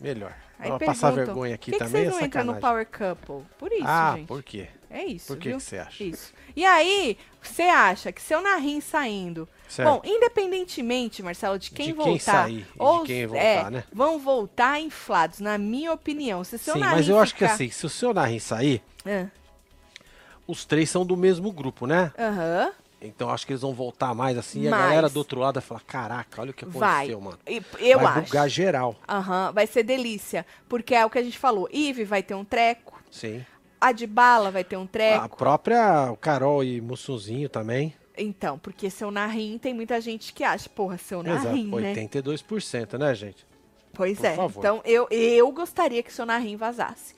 melhor. Aí Vou passar vergonha aqui por que, que também vocês é não entram no. Power Couple? Por isso, ah, gente. por quê? É isso, Por que você acha? Isso. E aí, você acha que seu Narim saindo... Certo. Bom, independentemente, Marcelo, de quem De quem voltar... sair e de ou, quem voltar, é, né? Vão voltar inflados, na minha opinião. Se seu Sim, mas eu acho que ficar- assim, se o seu Narim sair, Ah, os três são do mesmo grupo, né? Aham. Então acho que eles vão voltar mais assim e a galera do outro lado vai falar: caraca, olha o que Vai. aconteceu, mano. E- Eu vai acho. bugar geral. Aham, vai ser delícia. Porque é o que a gente falou. Ive vai ter um treco. Sim. A de bala vai ter um treco. A própria Carol e Mussunzinho também. Então, porque seu Narim tem muita gente que acha, porra, seu Exato. Narim, né? 82%, né, gente? Pois Por é. favor. Então, eu, eu gostaria que seu Narim vazasse.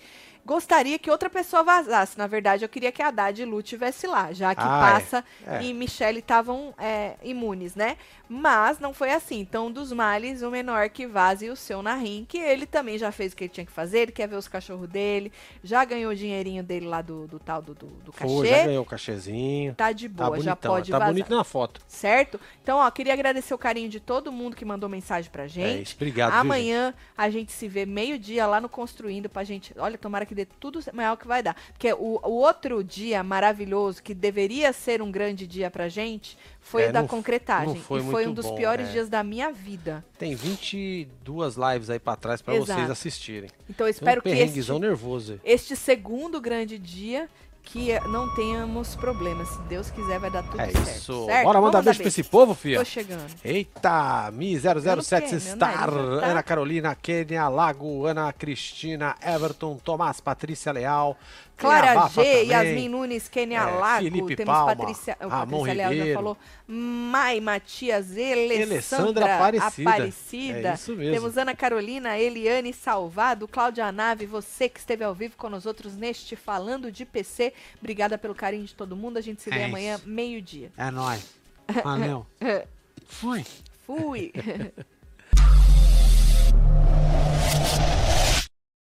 Gostaria que outra pessoa vazasse. Na verdade, eu queria que a Haddad e Lu tivesse lá, já que Ah, é. Passa É. e Michele estavam é, imunes, né? Mas não foi assim. Então, dos males, o menor que vaze o seu Narim, que ele também já fez o que ele tinha que fazer, ele quer ver os cachorros dele, já ganhou o dinheirinho dele lá do, do tal do, do, do cachê. Já ganhou o cachezinho. Tá de Tá boa, já bonitão. pode tá vazar. bonito na foto. Certo? Então, ó, queria agradecer o carinho de todo mundo que mandou mensagem pra É gente. isso, obrigado. viu, gente? Amanhã a gente se vê meio-dia lá no Construindo pra gente. Olha, tomara que dê tudo maior que vai dar. Porque o, o outro dia maravilhoso, que deveria ser um grande dia pra gente, foi É, o da não concretagem. não foi e foi um dos bom, piores é. dias da minha vida. Tem 22 lives aí pra trás pra Exato. vocês assistirem. Então eu Tem espero um que este, nervoso este segundo grande dia que não tenhamos problemas. Se Deus quiser, vai dar tudo É certo. isso. certo? Bora mandar beijo pra esse povo, filha. Tô chegando. Eita, Mi007 Meu Star, nariz tá- Ana Carolina, Kênia, Lago, Ana Cristina, Everton, Tomás, Patrícia Leal, Clara G, também. Yasmin Nunes, Kênia É, Lago, Felipe temos Palma, Patrícia, o Ramon Patrícia Leal já falou, Mai Matias, Alessandra, Aparecida. Aparecida. É isso mesmo. Temos Ana Carolina, Eliane Salvado, Cláudia Nave, você que esteve ao vivo com nós outros neste Falando de PC. Obrigada pelo carinho de todo mundo. A gente se vê É amanhã, meio-dia. É nóis. Valeu. *laughs* Fui. Fui! *laughs*